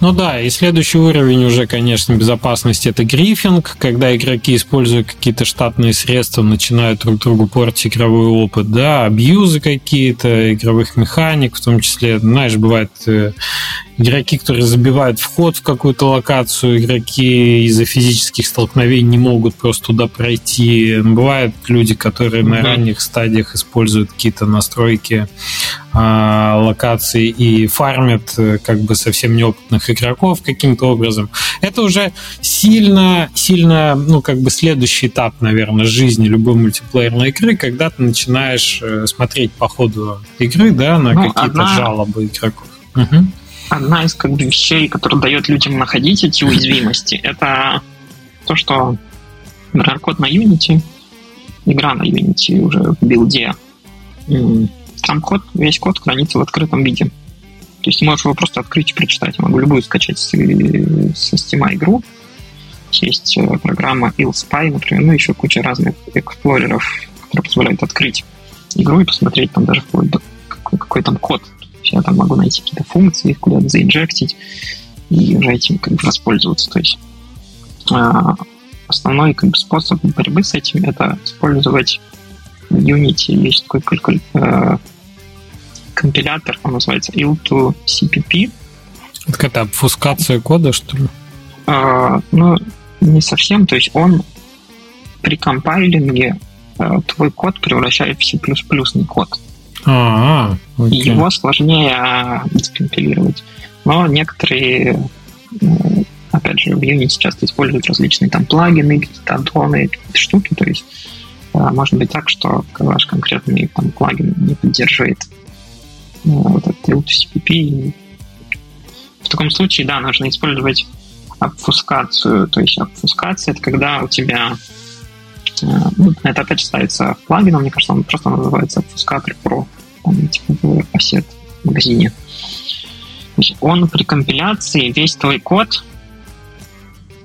Ну да, и следующий уровень уже, конечно, безопасности это грифинг, когда игроки, используя какие-то штатные средства, начинают друг другу портить игровой опыт, да, абьюзы какие-то, игровых механик, в том числе, знаешь, бывает э, игроки, которые забивают вход в какую-то локацию, игроки из-за физических столкновений не могут просто туда пройти. Бывают люди, которые на ранних стадиях используют какие-то настройки а, локаций и фармят э, как бы совсем неопытных игроков каким-то образом. Это уже сильно, сильно, ну, как бы следующий этап, наверное, жизни любой мультиплеерной игры, когда ты начинаешь э, смотреть по ходу игры, да, на ну, какие-то одна... жалобы игроков. Угу одна из как бы, вещей, которая дает людям находить эти уязвимости, это то, что, код на Unity, игра на Unity уже в билде, там код, весь код хранится в открытом виде. То есть можешь его просто открыть и прочитать. Я могу любую скачать с, со Steam игру. Есть э, программа IllSpy, например, ну еще куча разных эксплореров, которые позволяют открыть игру и посмотреть там даже вплоть до какой, какой там код я там могу найти какие-то функции, их куда-то заинжектить и уже этим как бы воспользоваться. То есть э, основной как бы, способ борьбы с этим это использовать в Unity есть такой калькуль, э, компилятор, он называется il2cpp. Это какая-то обфускация кода, что ли? Э, ну, не совсем, то есть он при компайлинге э, твой код превращает в C++ код. А, окей. Его сложнее а, дискомпилировать. Но некоторые, ну, опять же, в Unity часто используют различные там плагины, какие-то аддоны, какие-то штуки. То есть а, может быть так, что ваш конкретный там плагин не поддерживает ну, вот этот LTCPP. В таком случае, да, нужно использовать обфускацию. То есть обфускация — это когда у тебя ну, это опять же ставится плагином, мне кажется, он просто называется обфускатор Pro там, типа в Asset магазине. Он при компиляции весь твой код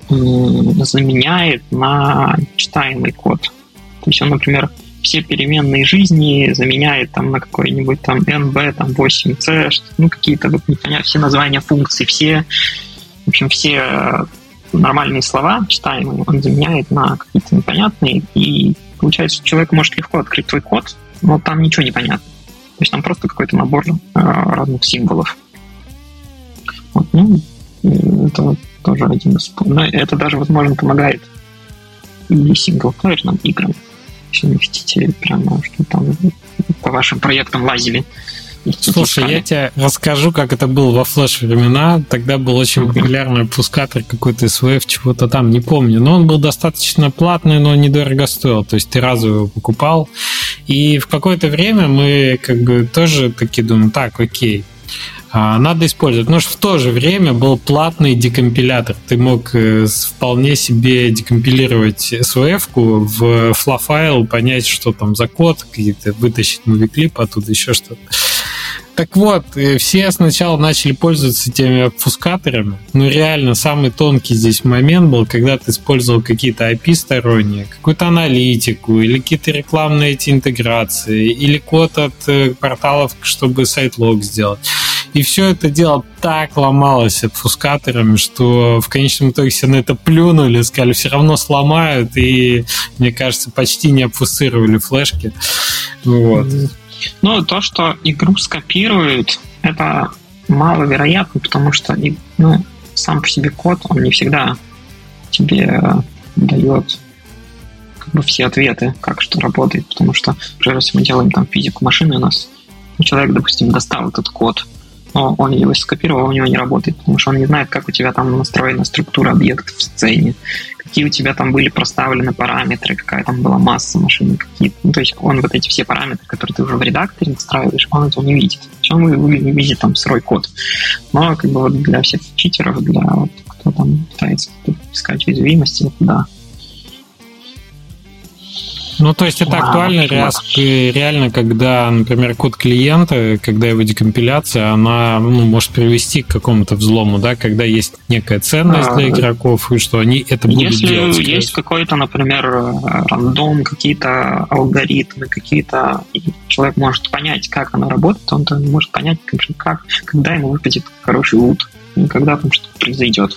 заменяет на читаемый код. То есть он, например, все переменные жизни заменяет там на какой-нибудь там NB, там 8C, ну какие-то вот непонятные все названия функций, все, в общем, все э, нормальные слова читаемые он заменяет на какие-то непонятные, и получается, человек может легко открыть твой код, но там ничего не понятно. То есть там просто какой-то набор э, разных символов. Вот, ну, это тоже один из... Но это даже, возможно, помогает и синглплеерным играм. Если не хотите прямо, что там по вашим проектам лазили. Слушай, я тебе расскажу, как это было во флеш времена. Тогда был очень популярный пускатор какой-то SVF, чего-то там, не помню. Но он был достаточно платный, но недорого стоил. То есть ты разово его покупал. И в какое-то время мы как бы тоже такие думаем, так, окей, а, надо использовать. Но в то же время был платный декомпилятор. Ты мог э, вполне себе декомпилировать SVF-ку в флафайл, понять, что там за код, какие-то вытащить мувиклип оттуда, еще что-то. Так вот, э, все сначала начали пользоваться теми обфускаторами. Но реально самый тонкий здесь момент был, когда ты использовал какие-то IP сторонние, какую-то аналитику, или какие-то рекламные эти интеграции, или код от э, порталов, чтобы сайт-лог сделать. И все это дело так ломалось обфускаторами, что в конечном итоге все на это плюнули, сказали, все равно сломают, и, мне кажется, почти не обфусцировали флешки. Вот. Ну, то, что игру скопируют, это маловероятно, потому что ну, сам по себе код, он не всегда тебе дает как бы все ответы, как что работает, потому что, например, если мы делаем там физику машины, у нас человек, допустим, достал этот код, но он его скопировал, у него не работает, потому что он не знает, как у тебя там настроена структура объектов в сцене, какие у тебя там были проставлены параметры, какая там была масса машины, какие ну, то есть он вот эти все параметры, которые ты уже в редакторе настраиваешь, он этого не видит. Он видит там сырой код. Но как бы вот для всех читеров, для вот, кто там пытается искать уязвимости, да, ну, то есть это актуально реально, когда, например, код клиента, когда его декомпиляция, она ну, может привести к какому-то взлому, да, когда есть некая ценность для а, игроков, и что они это будут Если делать. Если есть какой-то, например, рандом, какие-то алгоритмы, какие-то... Человек может понять, как оно работает, он может понять, как, когда ему выпадет хороший лут, когда там что-то произойдет.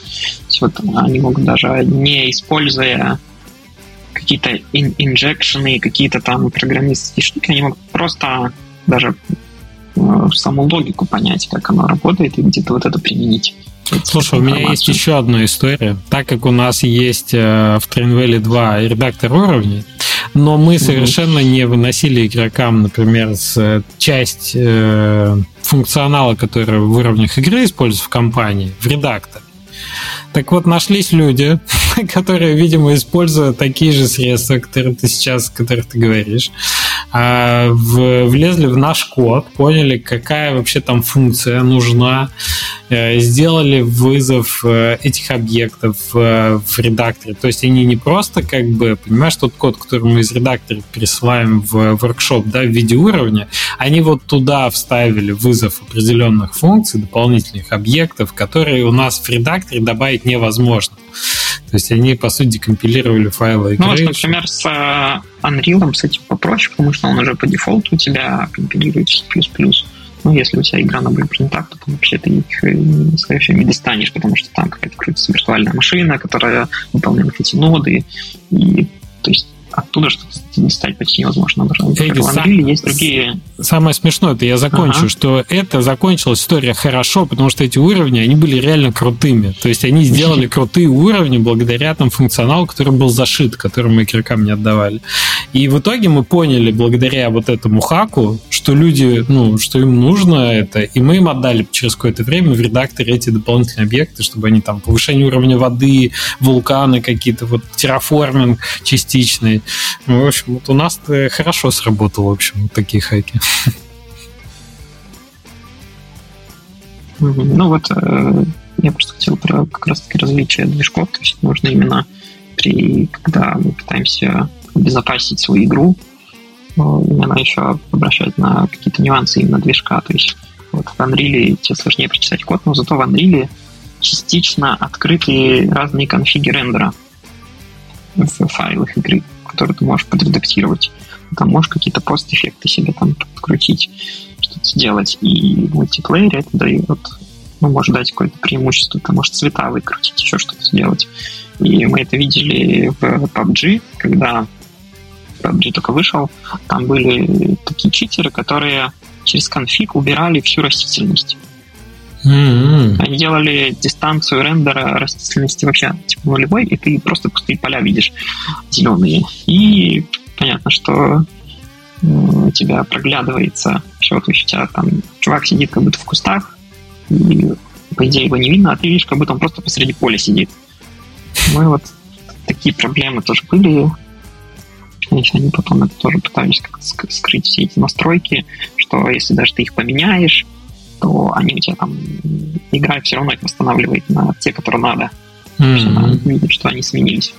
Вот они могут даже, не используя какие-то ин инжекшены, какие-то там программистские штуки, они могут просто даже э, саму логику понять, как оно работает, и где-то вот это применить. Слушай, у меня есть еще одна история. Так как у нас есть э, в Train Valley 2 редактор уровней, но мы совершенно не выносили игрокам, например, с э, часть э, функционала, который в уровнях игры используется в компании, в редактор. Так вот, нашлись люди, которые, видимо, используют такие же средства, которые ты сейчас, о которых ты говоришь, а, влезли в наш код, поняли, какая вообще там функция нужна, сделали вызов э, этих объектов э, в редакторе. То есть они не просто как бы, понимаешь, тот код, который мы из редактора пересылаем в воркшоп, да, в виде уровня, они вот туда вставили вызов определенных функций, дополнительных объектов, которые у нас в редакторе добавить невозможно. То есть они, по сути, декомпилировали файлы игры. Ну, вот, например, с Unreal с этим попроще, потому что он уже по дефолту у тебя компилируется плюс-плюс. Ну, если у тебя игра на Blueprint так, то вообще ты их, э, скорее всего, не достанешь, потому что там какая-то крутится виртуальная машина, которая выполняет эти ноды. И, то есть оттуда что-то достать почти невозможно. Эдди, в сам... есть другие... Самое смешное, это я закончу, ага. что это закончилась история хорошо, потому что эти уровни, они были реально крутыми. То есть они сделали крутые уровни благодаря там функционалу, который был зашит, который мы игрокам не отдавали. И в итоге мы поняли, благодаря вот этому хаку, что люди, ну, что им нужно это, и мы им отдали через какое-то время в редакторе эти дополнительные объекты, чтобы они там повышение уровня воды, вулканы какие-то, вот терраформинг частичный, в общем, вот у нас хорошо сработало, в общем, такие хайки. Ну вот, э, я просто хотел про как раз-таки различие движков, то есть нужно именно при, когда мы пытаемся обезопасить свою игру, э, именно еще обращать на какие-то нюансы именно движка, то есть вот в Unreal тебе сложнее прочитать код, но зато в Unreal частично открыты разные конфиги рендера в файлах игры который ты можешь подредактировать. Там можешь какие-то пост-эффекты себе там подкрутить, что-то сделать. И в это дает, ну, может дать какое-то преимущество. Ты можешь цвета выкрутить, еще что-то сделать. И мы это видели в PUBG, когда PUBG только вышел, там были такие читеры, которые через конфиг убирали всю растительность. Mm-hmm. Они делали дистанцию рендера растительности вообще типа нулевой, и ты просто пустые поля видишь зеленые. И понятно, что у тебя проглядывается все, есть у тебя там чувак сидит как будто в кустах, и по идее его не видно, а ты видишь, как будто он просто посреди поля сидит. Ну и вот такие проблемы тоже были. Конечно, они потом это тоже пытались как-то скрыть все эти настройки, что если даже ты их поменяешь, то они у тебя там игра все равно их восстанавливает на те, которые надо. Mm-hmm. видит, что они сменились.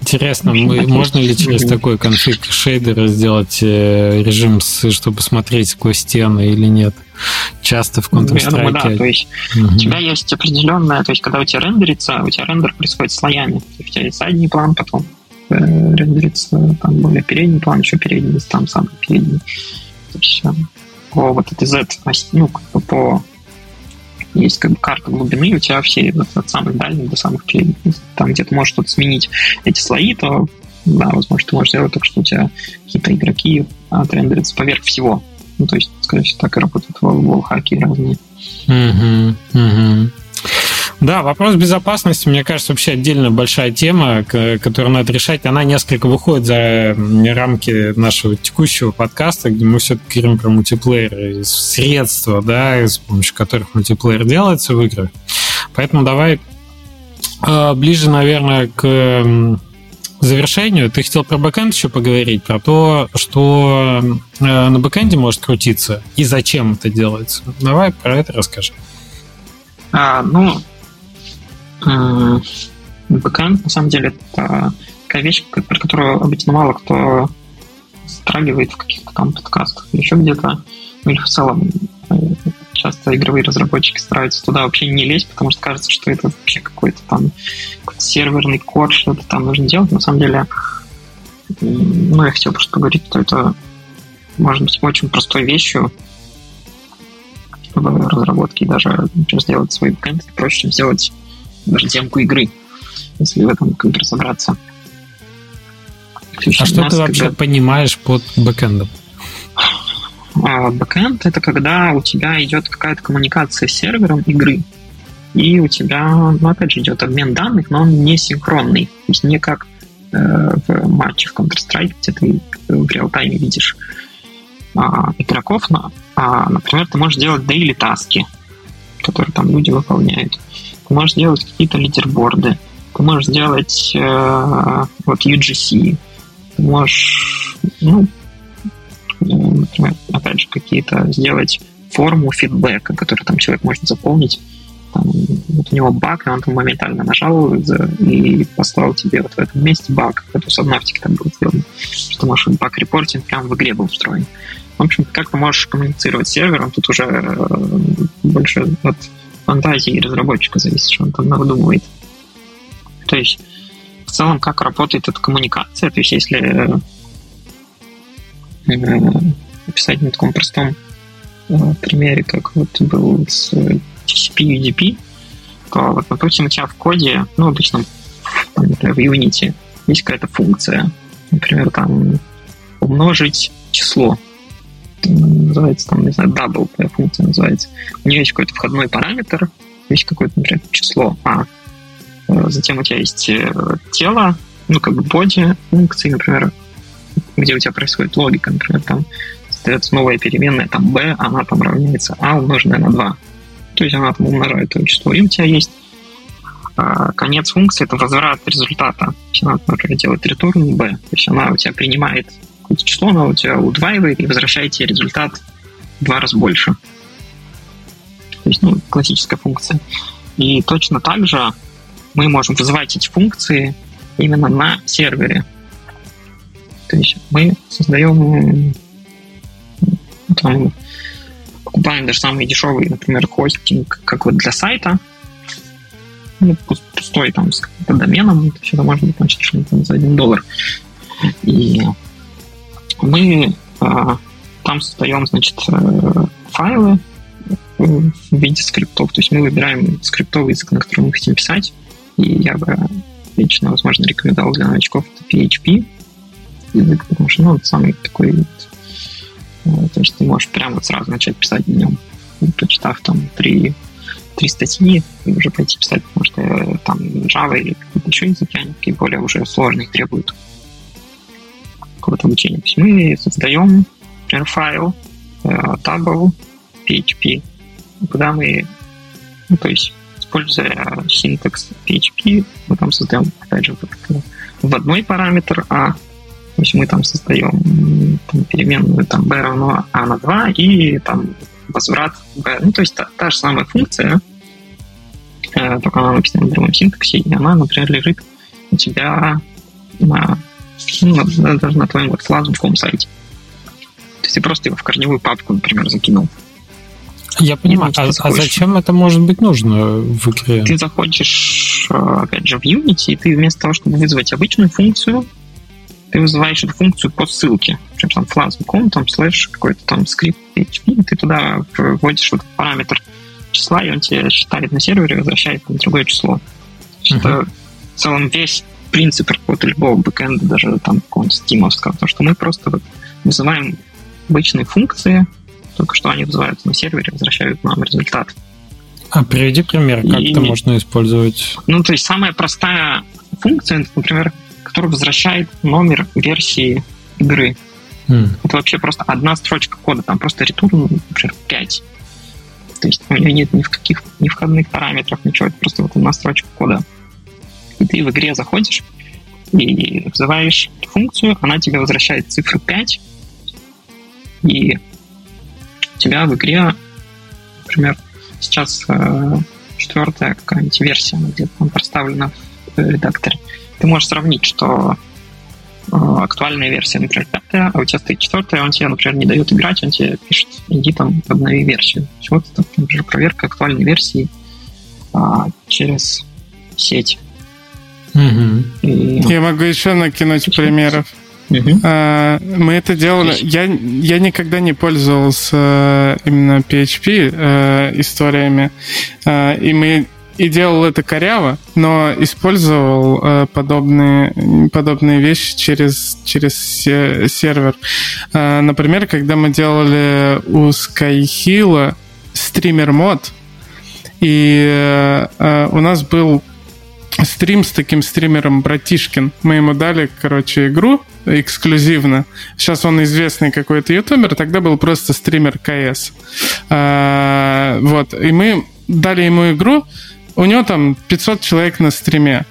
Интересно, мы, можно ли через mm-hmm. такой конфиг шейдера сделать э, режим, чтобы смотреть сквозь стены или нет? Часто в Counter-Strike. Я думаю, да, то есть mm-hmm. у тебя есть определенная, то есть когда у тебя рендерится, у тебя рендер происходит слоями. У тебя есть задний план, потом э, рендерится там более передний план, еще передний, там самый передний. То есть, по вот этой Z, ну, как бы по есть как бы карта глубины, у тебя все вот, от самых дальних до самых передних. Там, где ты можешь что-то сменить эти слои, то да, возможно, ты можешь сделать так, что у тебя какие-то игроки отрендерятся поверх всего. Ну, то есть, скорее всего, так и работают волхаки разные. Угу, угу. Да, вопрос безопасности, мне кажется, вообще отдельно большая тема, которую надо решать. Она несколько выходит за рамки нашего текущего подкаста, где мы все-таки говорим про мультиплеер, средства, да, с помощью которых мультиплеер делается в играх. Поэтому давай а, ближе, наверное, к завершению. Ты хотел про бэкэнд еще поговорить, про то, что э, на бэкэнде может крутиться и зачем это делается. Давай про это расскажи. А, ну, бэкэнд, на самом деле, это такая вещь, про которую обычно мало кто затрагивает в каких-то там подкастах или еще где-то, ну или в целом э, часто игровые разработчики стараются туда вообще не лезть, потому что кажется, что это вообще какой-то там какой серверный код, что-то там нужно делать. На самом деле, ну, я хотел просто поговорить, что это может быть очень простой вещью в разработке, даже например, сделать свой бэкэнд проще, чем сделать даже демку игры, если в этом как бы разобраться. А что ты вообще когда... понимаешь под бэкэндом? А бэкэнд — это когда у тебя идет какая-то коммуникация с сервером игры, и у тебя, ну, опять же, идет обмен данных, но он не синхронный. То есть не как э, в матче в Counter-Strike, где ты в реал-тайме видишь а, игроков. Но, а, например, ты можешь делать daily таски, которые там люди выполняют. Ты можешь делать какие-то лидерборды. Ты можешь сделать э, вот UGC. Ты можешь, ну, например, опять же, какие-то сделать форму фидбэка, который там человек может заполнить. Там, вот у него баг, и он там моментально нажал и послал тебе вот в этом месте баг. Это с Subnautica там был сделано. Что можешь баг-репортинг прямо в игре был устроен. В общем, как ты можешь коммуницировать с сервером, тут уже э, больше от фантазии разработчика зависит, что он там выдумывает. То есть, в целом, как работает эта коммуникация, то есть, если описать на таком простом э, примере, как вот был с TCP UDP, то вот, допустим, у тебя в коде, ну, обычно там, в Unity есть какая-то функция, например, там умножить число, называется там, не знаю, double твоя функция называется. У нее есть какой-то входной параметр, есть какое-то, например, число А. Э, затем у тебя есть э, тело, ну, как бы боди функции, например, где у тебя происходит логика, например, там создается новая переменная, там b, она там равняется а умноженное на 2. То есть она там умножает это число. И у тебя есть а, конец функции, это возврат результата. То есть она, например, делает return b. То есть она у тебя принимает какое-то число, она у тебя удваивает и возвращает тебе результат в два раза больше. То есть, ну, классическая функция. И точно так же мы можем вызывать эти функции именно на сервере. То есть мы создаем там, покупаем даже самый дешевый, например, хостинг, как вот для сайта, ну, пустой там с каким-то доменом, это все можно быть что-нибудь за один доллар. И мы э, там создаем, значит, э, файлы в виде скриптов. То есть мы выбираем скриптовый язык, на котором мы хотим писать. И я бы лично, возможно, рекомендовал для новичков это PHP язык, потому что, ну, он самый такой, э, то есть ты можешь прямо вот сразу начать писать на нем, почитав там три, три статьи, и уже пойти писать, потому что э, там Java или какие-то еще языки, они более уже сложные требуют То есть мы создаем, например, файл э, table PHP, куда мы, ну, то есть, используя синтекс PHP, мы там создаем, опять же, вводной параметр А, то есть мы там создаем там, переменную там b равно a на 2 и там возврат b. Ну, то есть та, та же самая функция, э, только она написана в другом синтаксе, и она, например, лежит у тебя на, ну, даже на твоем вот флажном сайте. То есть ты просто его в корневую папку, например, закинул. Я понимаю. А, а зачем это может быть нужно в игре? Ты заходишь, э, опять же, в Unity, и ты вместо того, чтобы вызвать обычную функцию, ты вызываешь эту функцию по ссылке, прям там flask.com, там слэш какой-то там скрипт PHP, ты туда вводишь вот параметр числа, и он тебе считает на сервере возвращает на другое число. Uh-huh. Это в целом весь принцип работы любого бэкэнда, даже там какого-нибудь стимовского, то, что мы просто вот вызываем обычные функции, только что они вызываются на сервере, возвращают нам результат. А приведи пример, как и... это можно использовать. Ну, то есть самая простая функция, например, которая возвращает номер версии игры. Mm. Это вообще просто одна строчка кода, там просто return, например, 5. То есть у нее нет ни в каких ни входных параметров, ничего, это просто вот одна строчка кода. И ты в игре заходишь и вызываешь функцию, она тебе возвращает цифру 5, и у тебя в игре, например, сейчас э, четвертая какая-нибудь версия, она где-то там проставлена в редакторе. Ты можешь сравнить, что э, актуальная версия, например, пятая, а у тебя стоит четвертая, он тебе, например, не дает играть, он тебе пишет, иди там, обнови версию. Вот это, например, проверка актуальной версии а, через сеть. Угу. И... Я могу еще накинуть примеров. А, мы это делали. Я, я никогда не пользовался э, именно PHP э, историями. А, и мы и делал это коряво, но использовал э, подобные, подобные вещи через, через сервер. Э, например, когда мы делали у Skyhill стример мод, и э, у нас был стрим с таким стримером Братишкин. Мы ему дали, короче, игру эксклюзивно. Сейчас он известный какой-то ютубер, тогда был просто стример КС. А, вот, и мы дали ему игру, у него там 500 человек на стриме.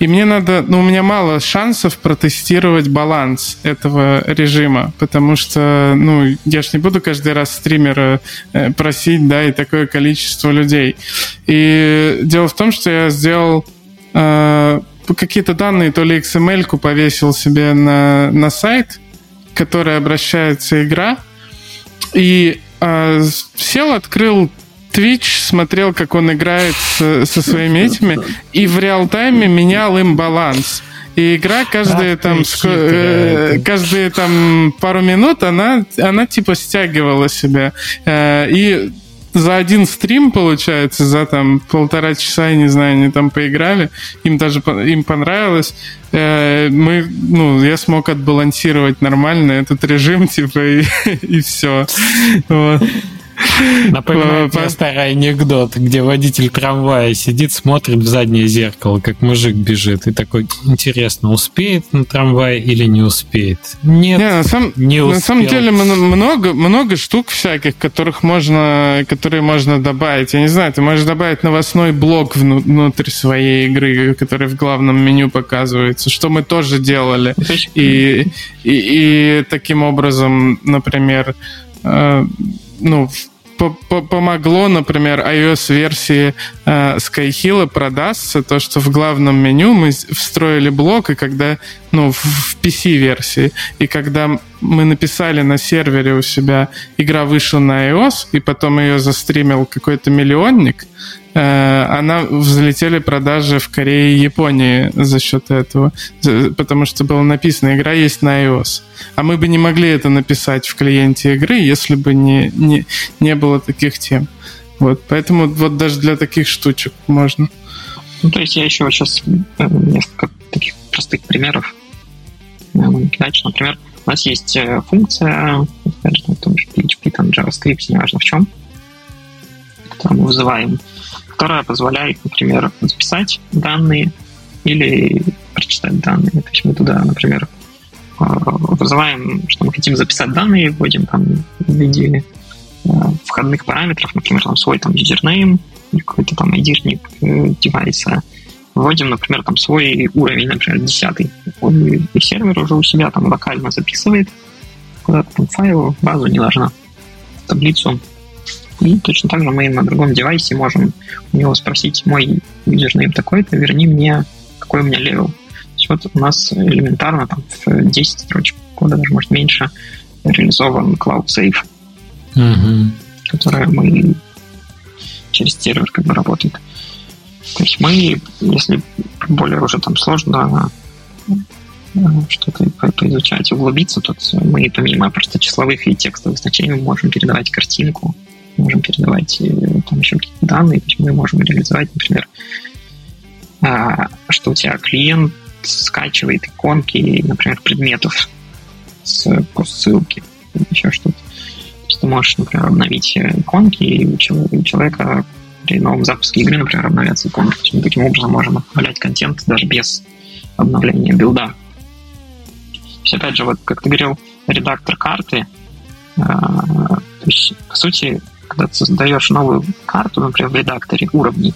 И мне надо, ну, у меня мало шансов протестировать баланс этого режима, потому что, ну, я ж не буду каждый раз стримера э, просить, да, и такое количество людей. И дело в том, что я сделал э, какие-то данные, то ли XML-ку повесил себе на, на сайт, который обращается игра, и э, сел, открыл Twitch, смотрел, как он играет со, со своими этими, и в реал-тайме менял им баланс. И игра каждые там э, каждые там пару минут она она типа стягивала себя э, и за один стрим, получается, за там полтора часа, я не знаю, они там поиграли, им даже им понравилось. Э, мы, ну, я смог отбалансировать нормально этот режим, типа, и, и все. Вот. Напоминает мне старый анекдот, где водитель трамвая сидит, смотрит в заднее зеркало, как мужик бежит, и такой, интересно, успеет на трамвай или не успеет? Нет, не, на, сам, не успел. На самом деле много, много штук всяких, которых можно, которые можно добавить. Я не знаю, ты можешь добавить новостной блок внутрь своей игры, который в главном меню показывается, что мы тоже делали. И, и, и таким образом, например, э, ну, помогло, например, iOS-версии э, Skyhill продастся, то, что в главном меню мы встроили блок, и когда, ну, в, в PC-версии, и когда мы написали на сервере у себя, игра вышла на iOS, и потом ее застримил какой-то миллионник, она взлетели продажи в Корее и Японии за счет этого, потому что было написано, игра есть на iOS. А мы бы не могли это написать в клиенте игры, если бы не, не, не было таких тем. Вот, поэтому вот даже для таких штучек можно. Ну, то есть я еще сейчас э, несколько таких простых примеров могу кидать, например, у нас есть э, функция, в том же PHP, там, JavaScript, неважно в чем, которую мы вызываем которая позволяет, например, записать данные или прочитать данные. То есть мы туда, например, э, вызываем, что мы хотим записать данные, вводим там в виде э, входных параметров, например, там свой там username или какой-то там ID э, девайса. Вводим, например, там свой уровень, например, 10 и сервер уже у себя там локально записывает куда-то там файл, базу, неважно, таблицу и точно так же мы на другом девайсе можем у него спросить, мой username такой-то, верни мне, какой у меня level. То есть вот у нас элементарно там в 10 строчек кода, даже может меньше, реализован Cloud Safe, mm-hmm. который мы через сервер как бы работает. То есть мы, если более уже там сложно э, что-то поизучать, углубиться, то мы помимо просто числовых и текстовых значений мы можем передавать картинку, можем передавать э, там еще какие-то данные, то есть мы можем реализовать, например, а, что у тебя клиент скачивает иконки, например, предметов с ссылки или еще что-то. То есть ты можешь, например, обновить иконки, и у человека при новом запуске игры, например, обновляться иконы. Мы таким образом можем обновлять контент даже без обновления билда. То есть, опять же, вот как ты говорил, редактор карты, э, то есть, по сути, когда ты создаешь новую карту, например, в редакторе уровней,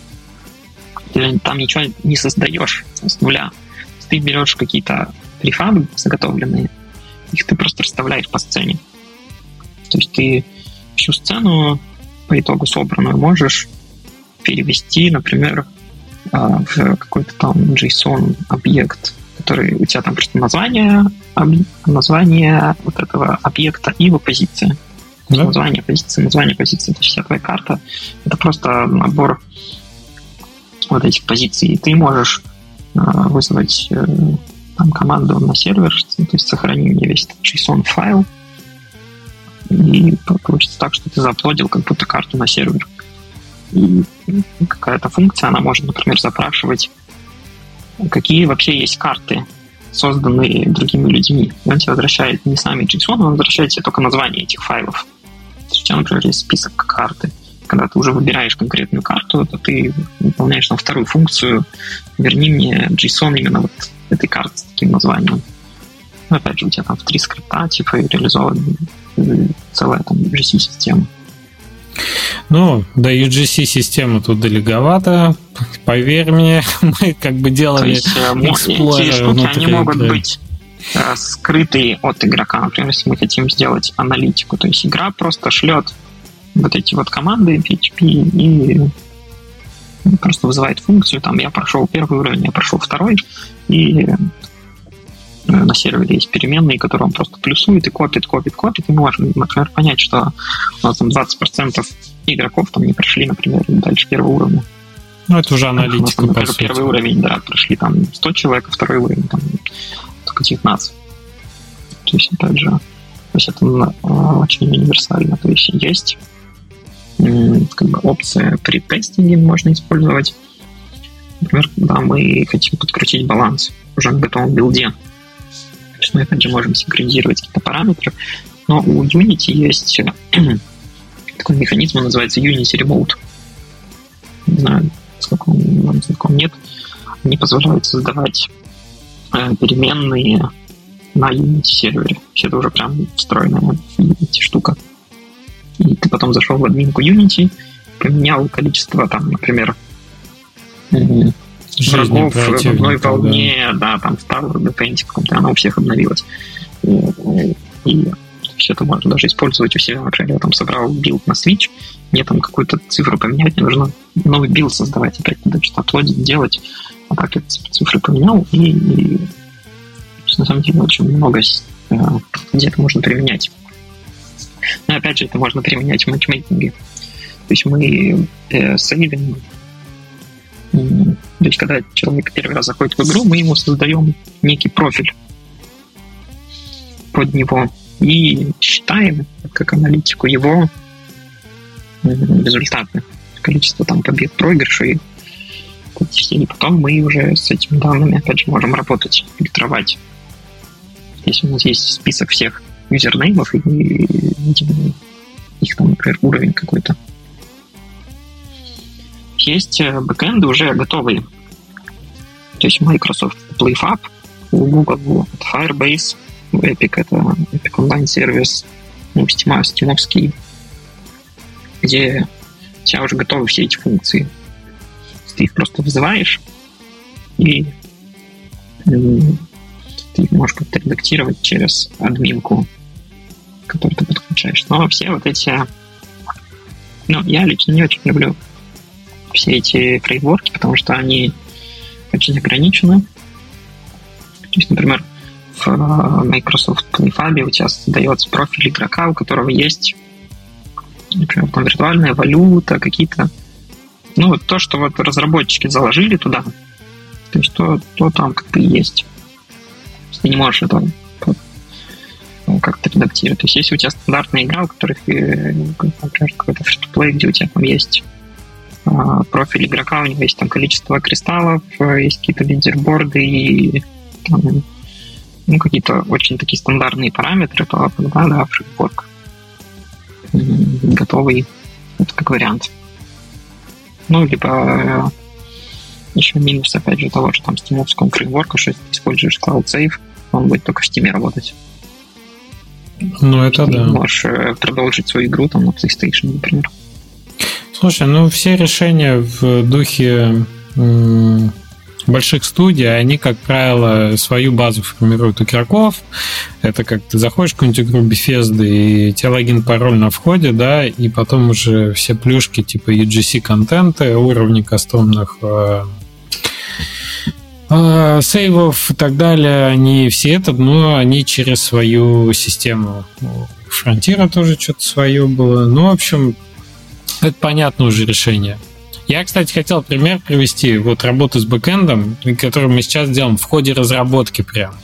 ты там ничего не создаешь с нуля. Ты берешь какие-то префабы заготовленные, их ты просто расставляешь по сцене. То есть ты всю сцену по итогу собранную можешь перевести, например, а, в какой-то там JSON объект, который у тебя там просто название, название вот этого объекта и его позиция. Да? Название позиции, название позиции, это вся твоя карта. Это просто набор вот этих позиций. Ты можешь а, вызвать э, там команду на сервер, то есть сохрани мне весь этот JSON файл, и получится так, что ты заплодил как будто карту на сервер. И какая-то функция, она может, например, запрашивать, какие вообще есть карты, созданные другими людьми. И он тебе возвращает не сами JSON, он возвращает тебе только название этих файлов. Тебя, например, есть список карты. Когда ты уже выбираешь конкретную карту, то ты выполняешь там вторую функцию. Верни мне JSON именно вот этой карты с таким названием. Но опять же, у тебя там в три скрипта, типа, реализованы целая там UGC-система. Ну, до UGC-системы тут далековато. Поверь мне, мы как бы делали э, Explorer штуки, они могут быть э, скрытые от игрока. Например, если мы хотим сделать аналитику, то есть игра просто шлет вот эти вот команды PHP и просто вызывает функцию, там я прошел первый уровень, я прошел второй, и на сервере есть переменные, которые он просто плюсует и копит, копит, копит, и мы можем, например, понять, что у нас там 20% игроков там не прошли, например, дальше первого уровня. Ну, это уже аналитика, у нас, например, по первый уровень, да, прошли там 100 человек, а второй уровень там только 19. То есть, опять же, то есть это очень универсально. То есть есть как бы опция при тестинге можно использовать. Например, когда мы хотим подкрутить баланс уже на готовом билде. То есть мы, опять же, можем синхронизировать какие-то параметры. Но у Unity есть такой механизм, он называется Unity Remote. Не знаю, сколько он вам знаком, нет. Они позволяют создавать э, переменные на Unity сервере. Это уже прям встроенная Unity штука. И ты потом зашел в админку Unity, поменял количество, там, например, врагов в одной волне, да. да, там в tower defense е каком-то, она у всех обновилась. И, и все это можно даже использовать у себя. Например, я там собрал билд на Switch, мне там какую-то цифру поменять, мне нужно новый билд создавать, опять надо что-то аплоадить, делать. А так я цифры поменял, и, и на самом деле очень много э, где это можно применять. Но опять же, это можно применять в матчмейкинге. То есть мы э, сейвим то есть, когда человек первый раз заходит в игру, мы ему создаем некий профиль под него и считаем, как аналитику, его результаты, количество там побед, проигрышей. И потом мы уже с этими данными, опять же, можем работать, фильтровать. Если у нас есть список всех юзернеймов, и мы видим их там, например, уровень какой-то есть э, бэкэнды уже готовые. То есть Microsoft PlayFab, у Google Firebase, у Epic это Epic Online сервис, у Steam, Steamовский, где у тебя уже готовы все эти функции. Ты их просто вызываешь, и ты их можешь как-то редактировать через админку, которую ты подключаешь. Но все вот эти... Ну, я лично не очень люблю все эти фреймворки, потому что они очень ограничены. То есть, например, в э, Microsoft PlayFab у тебя создается профиль игрока, у которого есть, например, там виртуальная валюта, какие-то... Ну, то, что вот разработчики заложили туда, то есть то, то там как бы есть. Ты не можешь это ну, как-то редактировать. То есть если у тебя стандартная игра, у которых, э, например, какой-то free где у тебя там есть а, профиль игрока, у него есть там количество кристаллов, есть какие-то лидерборды и там, ну, какие-то очень такие стандартные параметры, то тогда, да, фреймворк готовый, это как вариант. Ну, либо еще минус, опять же, того же там стимовского фреймворка, что если ты используешь Cloud Save, он будет только в Steam работать. Ну, это ты да. можешь э, продолжить свою игру там на PlayStation, например. Слушай, ну все решения в духе больших студий, они, как правило, свою базу формируют игроков. Это как ты заходишь в какую-нибудь игру Bethesda, и тебе логин, пароль на входе, да, и потом уже все плюшки типа UGC-контента, уровни кастомных э, э, сейвов и так далее, они все это, но они через свою систему. Фронтира тоже что-то свое было. Ну, в общем, это понятное уже решение. Я, кстати, хотел пример привести вот работы с бэкэндом, который мы сейчас делаем в ходе разработки прям.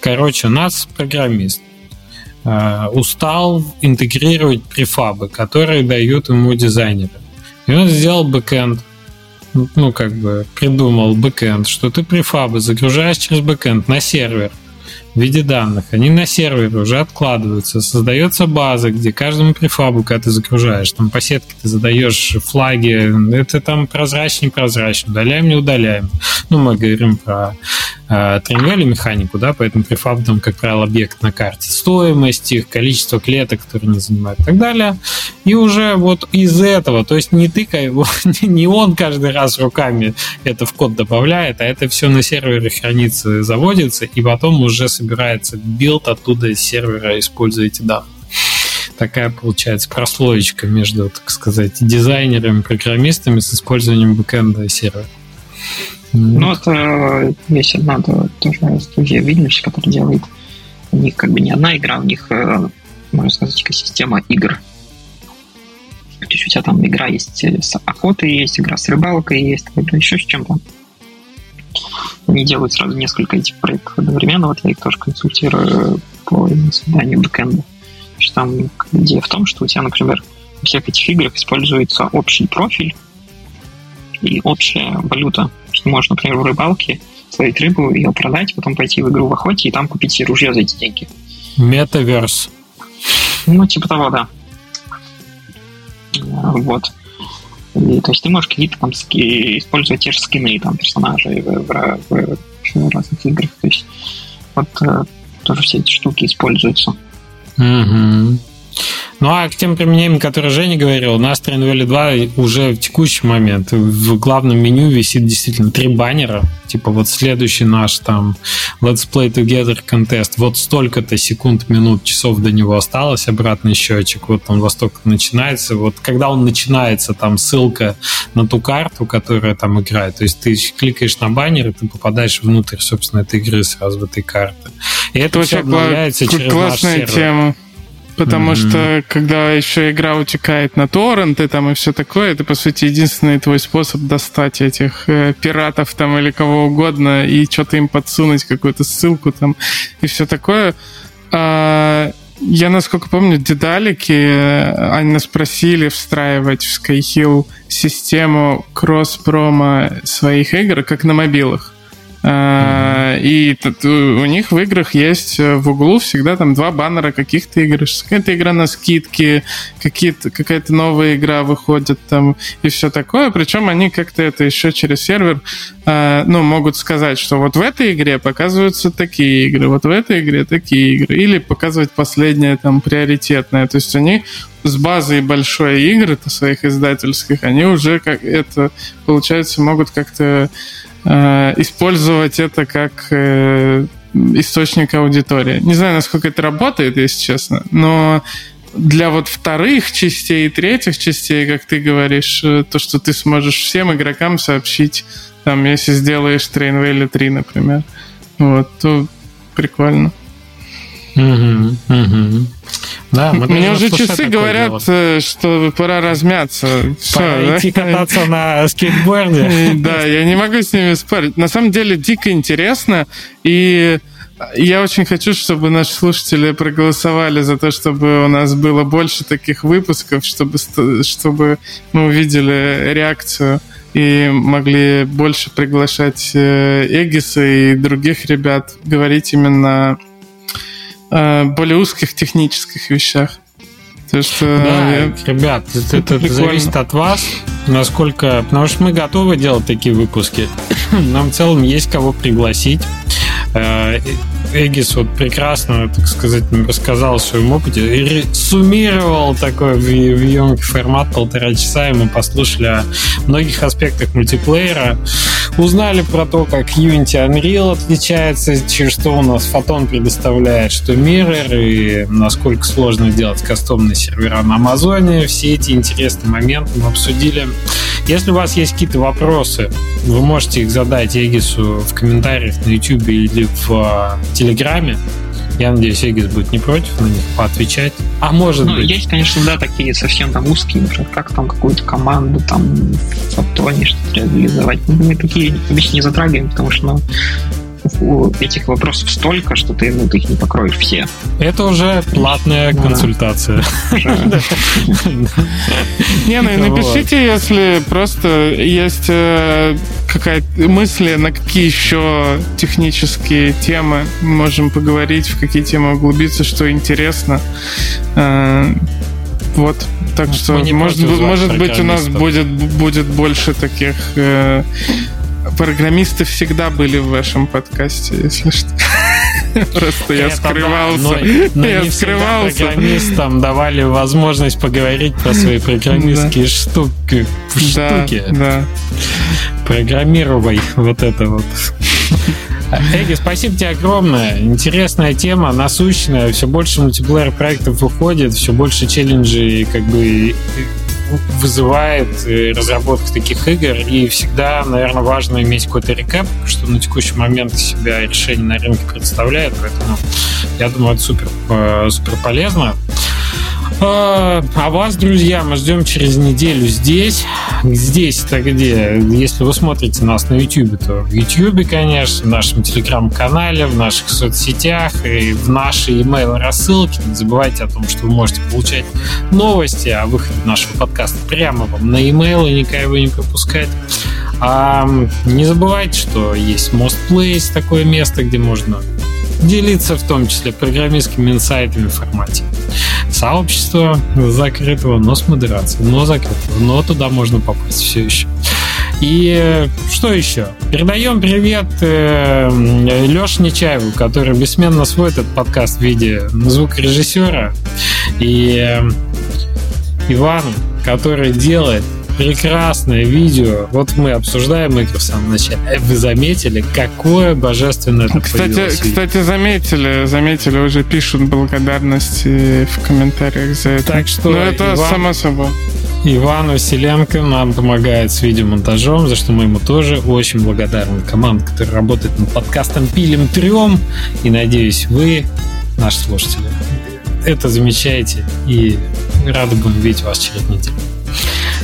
Короче, у нас программист э, устал интегрировать префабы, которые дают ему дизайнеры. И он сделал бэкэнд, ну, как бы придумал бэкэнд, что ты префабы загружаешь через бэкэнд на сервер – в виде данных. Они на сервере уже откладываются. Создается база, где каждому префабу, когда ты загружаешь, там по сетке ты задаешь флаги, это там прозрачно, прозрачно, удаляем, не удаляем. Ну, мы говорим про э, механику, да, поэтому префаб там, как правило, объект на карте. Стоимость их, количество клеток, которые они занимают и так далее. И уже вот из этого, то есть не ты, не он каждый раз руками это в код добавляет, а это все на сервере хранится, заводится, и потом уже собирается билд оттуда из сервера, используя эти данные такая получается прослоечка между, так сказать, дизайнерами, программистами с использованием бэкэнда и сервера. Ну, это есть одна тоже студия Вильнюс, которая делает у них как бы не одна игра, у них, э, можно сказать, экосистема игр. То есть у тебя там игра есть с охотой, есть игра с рыбалкой, есть еще с чем-то. Они делают сразу несколько этих проектов одновременно. Вот я их тоже консультирую по созданию бэкэнда. Что там идея в том, что у тебя, например, у всех этих играх используется общий профиль и общая валюта. Что можно, например, в рыбалке словить рыбу, ее продать, потом пойти в игру в охоте и там купить себе ружье за эти деньги. Метаверс. Ну, типа того, да. Вот. То есть ты можешь какие-то там ски, использовать те же скины там персонажей в, в, в, в разных играх. То есть вот э, тоже все эти штуки используются. Угу. Ну а к тем применениям, которые Женя говорил, у нас Train Valley 2 уже в текущий момент в главном меню висит действительно три баннера. Типа вот следующий наш там Let's Play Together контест. Вот столько-то секунд, минут, часов до него осталось, обратный счетчик. Вот он во столько начинается. Вот когда он начинается, там ссылка на ту карту, которая там играет. То есть ты кликаешь на баннер, и ты попадаешь внутрь, собственно, этой игры сразу в этой карты. И это, это все обновляется через наш сервер. тема. Потому mm-hmm. что когда еще игра утекает на торренты там и все такое, это, по сути, единственный твой способ достать этих э, пиратов там или кого угодно и что-то им подсунуть, какую-то ссылку там и все такое. А, я, насколько помню, дедалики, э, они нас просили встраивать в Skyhill систему кросс-промо своих игр, как на мобилах. Mm-hmm. И у них в играх есть э, в углу всегда там два баннера каких-то игр. Какая-то игра на какие-то, какая-то новая игра выходит там и все такое. Причем они как-то это еще через сервер а, ну, могут сказать, что вот в этой игре показываются такие игры, вот в этой игре такие игры. Или показывать последнее там приоритетное. То есть они с базой большой игры-то своих издательских, они уже как это, получается, могут как-то Э, использовать это как э, источник аудитории. Не знаю, насколько это работает, если честно, но для вот вторых частей и третьих частей, как ты говоришь, э, то, что ты сможешь всем игрокам сообщить, там, если сделаешь Train Valley 3, например, вот, то прикольно. Угу, угу. Да, мы Мне уже часы говорят, делать. Э, что пора размяться. Пора Все, идти да? кататься на скейтборде. Да, я не могу с ними спорить. На самом деле дико интересно, и я очень хочу, чтобы наши слушатели проголосовали за то, чтобы у нас было больше таких выпусков, чтобы, чтобы мы увидели реакцию и могли больше приглашать э, Эгиса и других ребят говорить именно Э, более узких технических вещах. То есть, да, я... ребят, это, это, это зависит от вас. насколько... Потому что мы готовы делать такие выпуски. Нам в целом есть кого пригласить. Э, Эгис вот прекрасно, так сказать, рассказал о своем опыте и суммировал такой в, в емкий формат полтора часа, и мы послушали о многих аспектах мультиплеера, узнали про то, как Unity Unreal отличается, через что у нас Photon предоставляет, что Mirror, и насколько сложно сделать кастомные сервера на Амазоне. Все эти интересные моменты мы обсудили. Если у вас есть какие-то вопросы, вы можете их задать Эгису в комментариях на YouTube или в Телеграме. Я надеюсь, Эгис будет не против на них поотвечать. А может ну, быть... Есть, конечно, да, такие совсем там узкие, например, как там какую-то команду там в Фотоне что-то реализовать. Ну, мы такие обычно не затрагиваем, потому что ну, этих вопросов столько, что ты, ну, ты их не покроешь все. Это уже платная консультация. Не, ну и напишите, если просто есть э, какая-то мысли, на какие еще технические темы можем поговорить, в какие темы углубиться, что интересно. Э, вот, так что, может, может быть, у нас будет, будет больше таких э, программисты всегда были в вашем подкасте, если что. Просто я скрывался. Я скрывался. Программистам давали возможность поговорить про свои программистские штуки. Штуки. Да. Программировай вот это вот. Эги, спасибо тебе огромное. Интересная тема, насущная. Все больше мультиплеер проектов выходит, все больше челленджей как бы вызывает э, разработка таких игр, и всегда, наверное, важно иметь какой-то рекап, что на текущий момент себя решение на рынке представляет, поэтому я думаю, это супер, э, супер полезно. А, а вас, друзья, мы ждем через неделю здесь. Здесь это где? Если вы смотрите нас на YouTube, то в YouTube, конечно, в нашем телеграм-канале, в наших соцсетях и в нашей email рассылке. Не забывайте о том, что вы можете получать новости о выходе нашего подкаста прямо вам на email и никогда его не пропускать. А не забывайте, что есть Most Place, такое место, где можно делиться в том числе программистскими инсайтами в формате сообщества закрытого, но с модерацией, но закрытого, но туда можно попасть все еще. И что еще? Передаем привет э, Леше Нечаеву, который бессменно сводит этот подкаст в виде звукорежиссера, и э, Ивану, который делает прекрасное видео. Вот мы обсуждаем игры в самом начале. Э, вы заметили, какое божественное это Кстати, кстати, заметили, заметили, уже пишут благодарности в комментариях за это. Так что, Но это Иван, само собой. Иван Василенко нам помогает с видеомонтажом, за что мы ему тоже очень благодарны. Команда, которая работает над подкастом «Пилим трем». И надеюсь, вы, наши слушатели, это замечаете и рады будем видеть вас через неделю.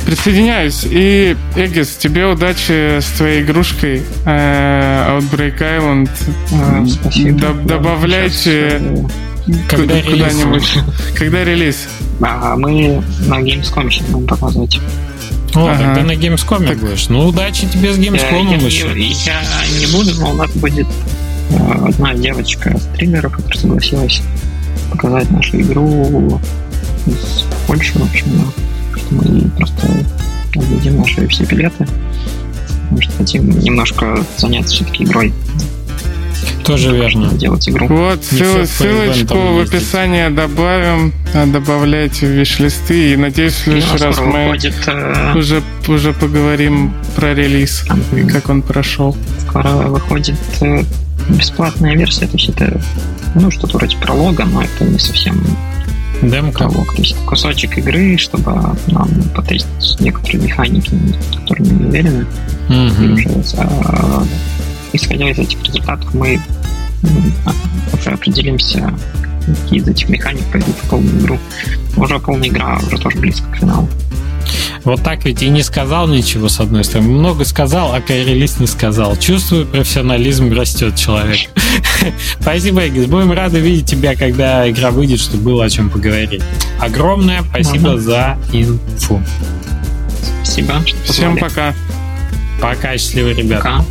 Присоединяюсь. И, Эгис, тебе удачи с твоей игрушкой э, Outbreak Island. Э, Спасибо. Добавляйте когда куда-нибудь. Когда релиз? А, мы на Gamescom сейчас будем показывать. О, ага. ты на Gamescom так... будешь. Ну, удачи тебе с Gamescom я, еще. Я, я не буду, но у нас будет э, одна девочка стримера, которая согласилась показать нашу игру из Польши, в общем, да мы просто отдадим наши все билеты, потому что хотим немножко заняться все-таки игрой. Тоже верно. Делать игру. Вот, ссыл, ссылочку в описании добавим, а, добавляйте в виш-листы, и надеюсь, в следующий раз мы выходит, э... уже, уже поговорим про релиз mm-hmm. и как он прошел. Скоро выходит э, бесплатная версия, то есть это ну, что-то вроде пролога, но это не совсем Демка. Того, то есть кусочек игры, чтобы нам потестить некоторые механики, которые мы не уверены. Mm-hmm. И уже, а, исходя из этих результатов, мы уже определимся, какие из этих механик пойдут в полную игру. Уже полная игра уже тоже близко к финалу. Вот так ведь и не сказал ничего, с одной стороны. Много сказал, а релиз не сказал. Чувствую, профессионализм растет человек. Спасибо, Эгис. Будем рады видеть тебя, когда игра выйдет, чтобы было о чем поговорить. Огромное спасибо за инфу. Спасибо. Всем пока. Пока, счастливые ребята. Пока.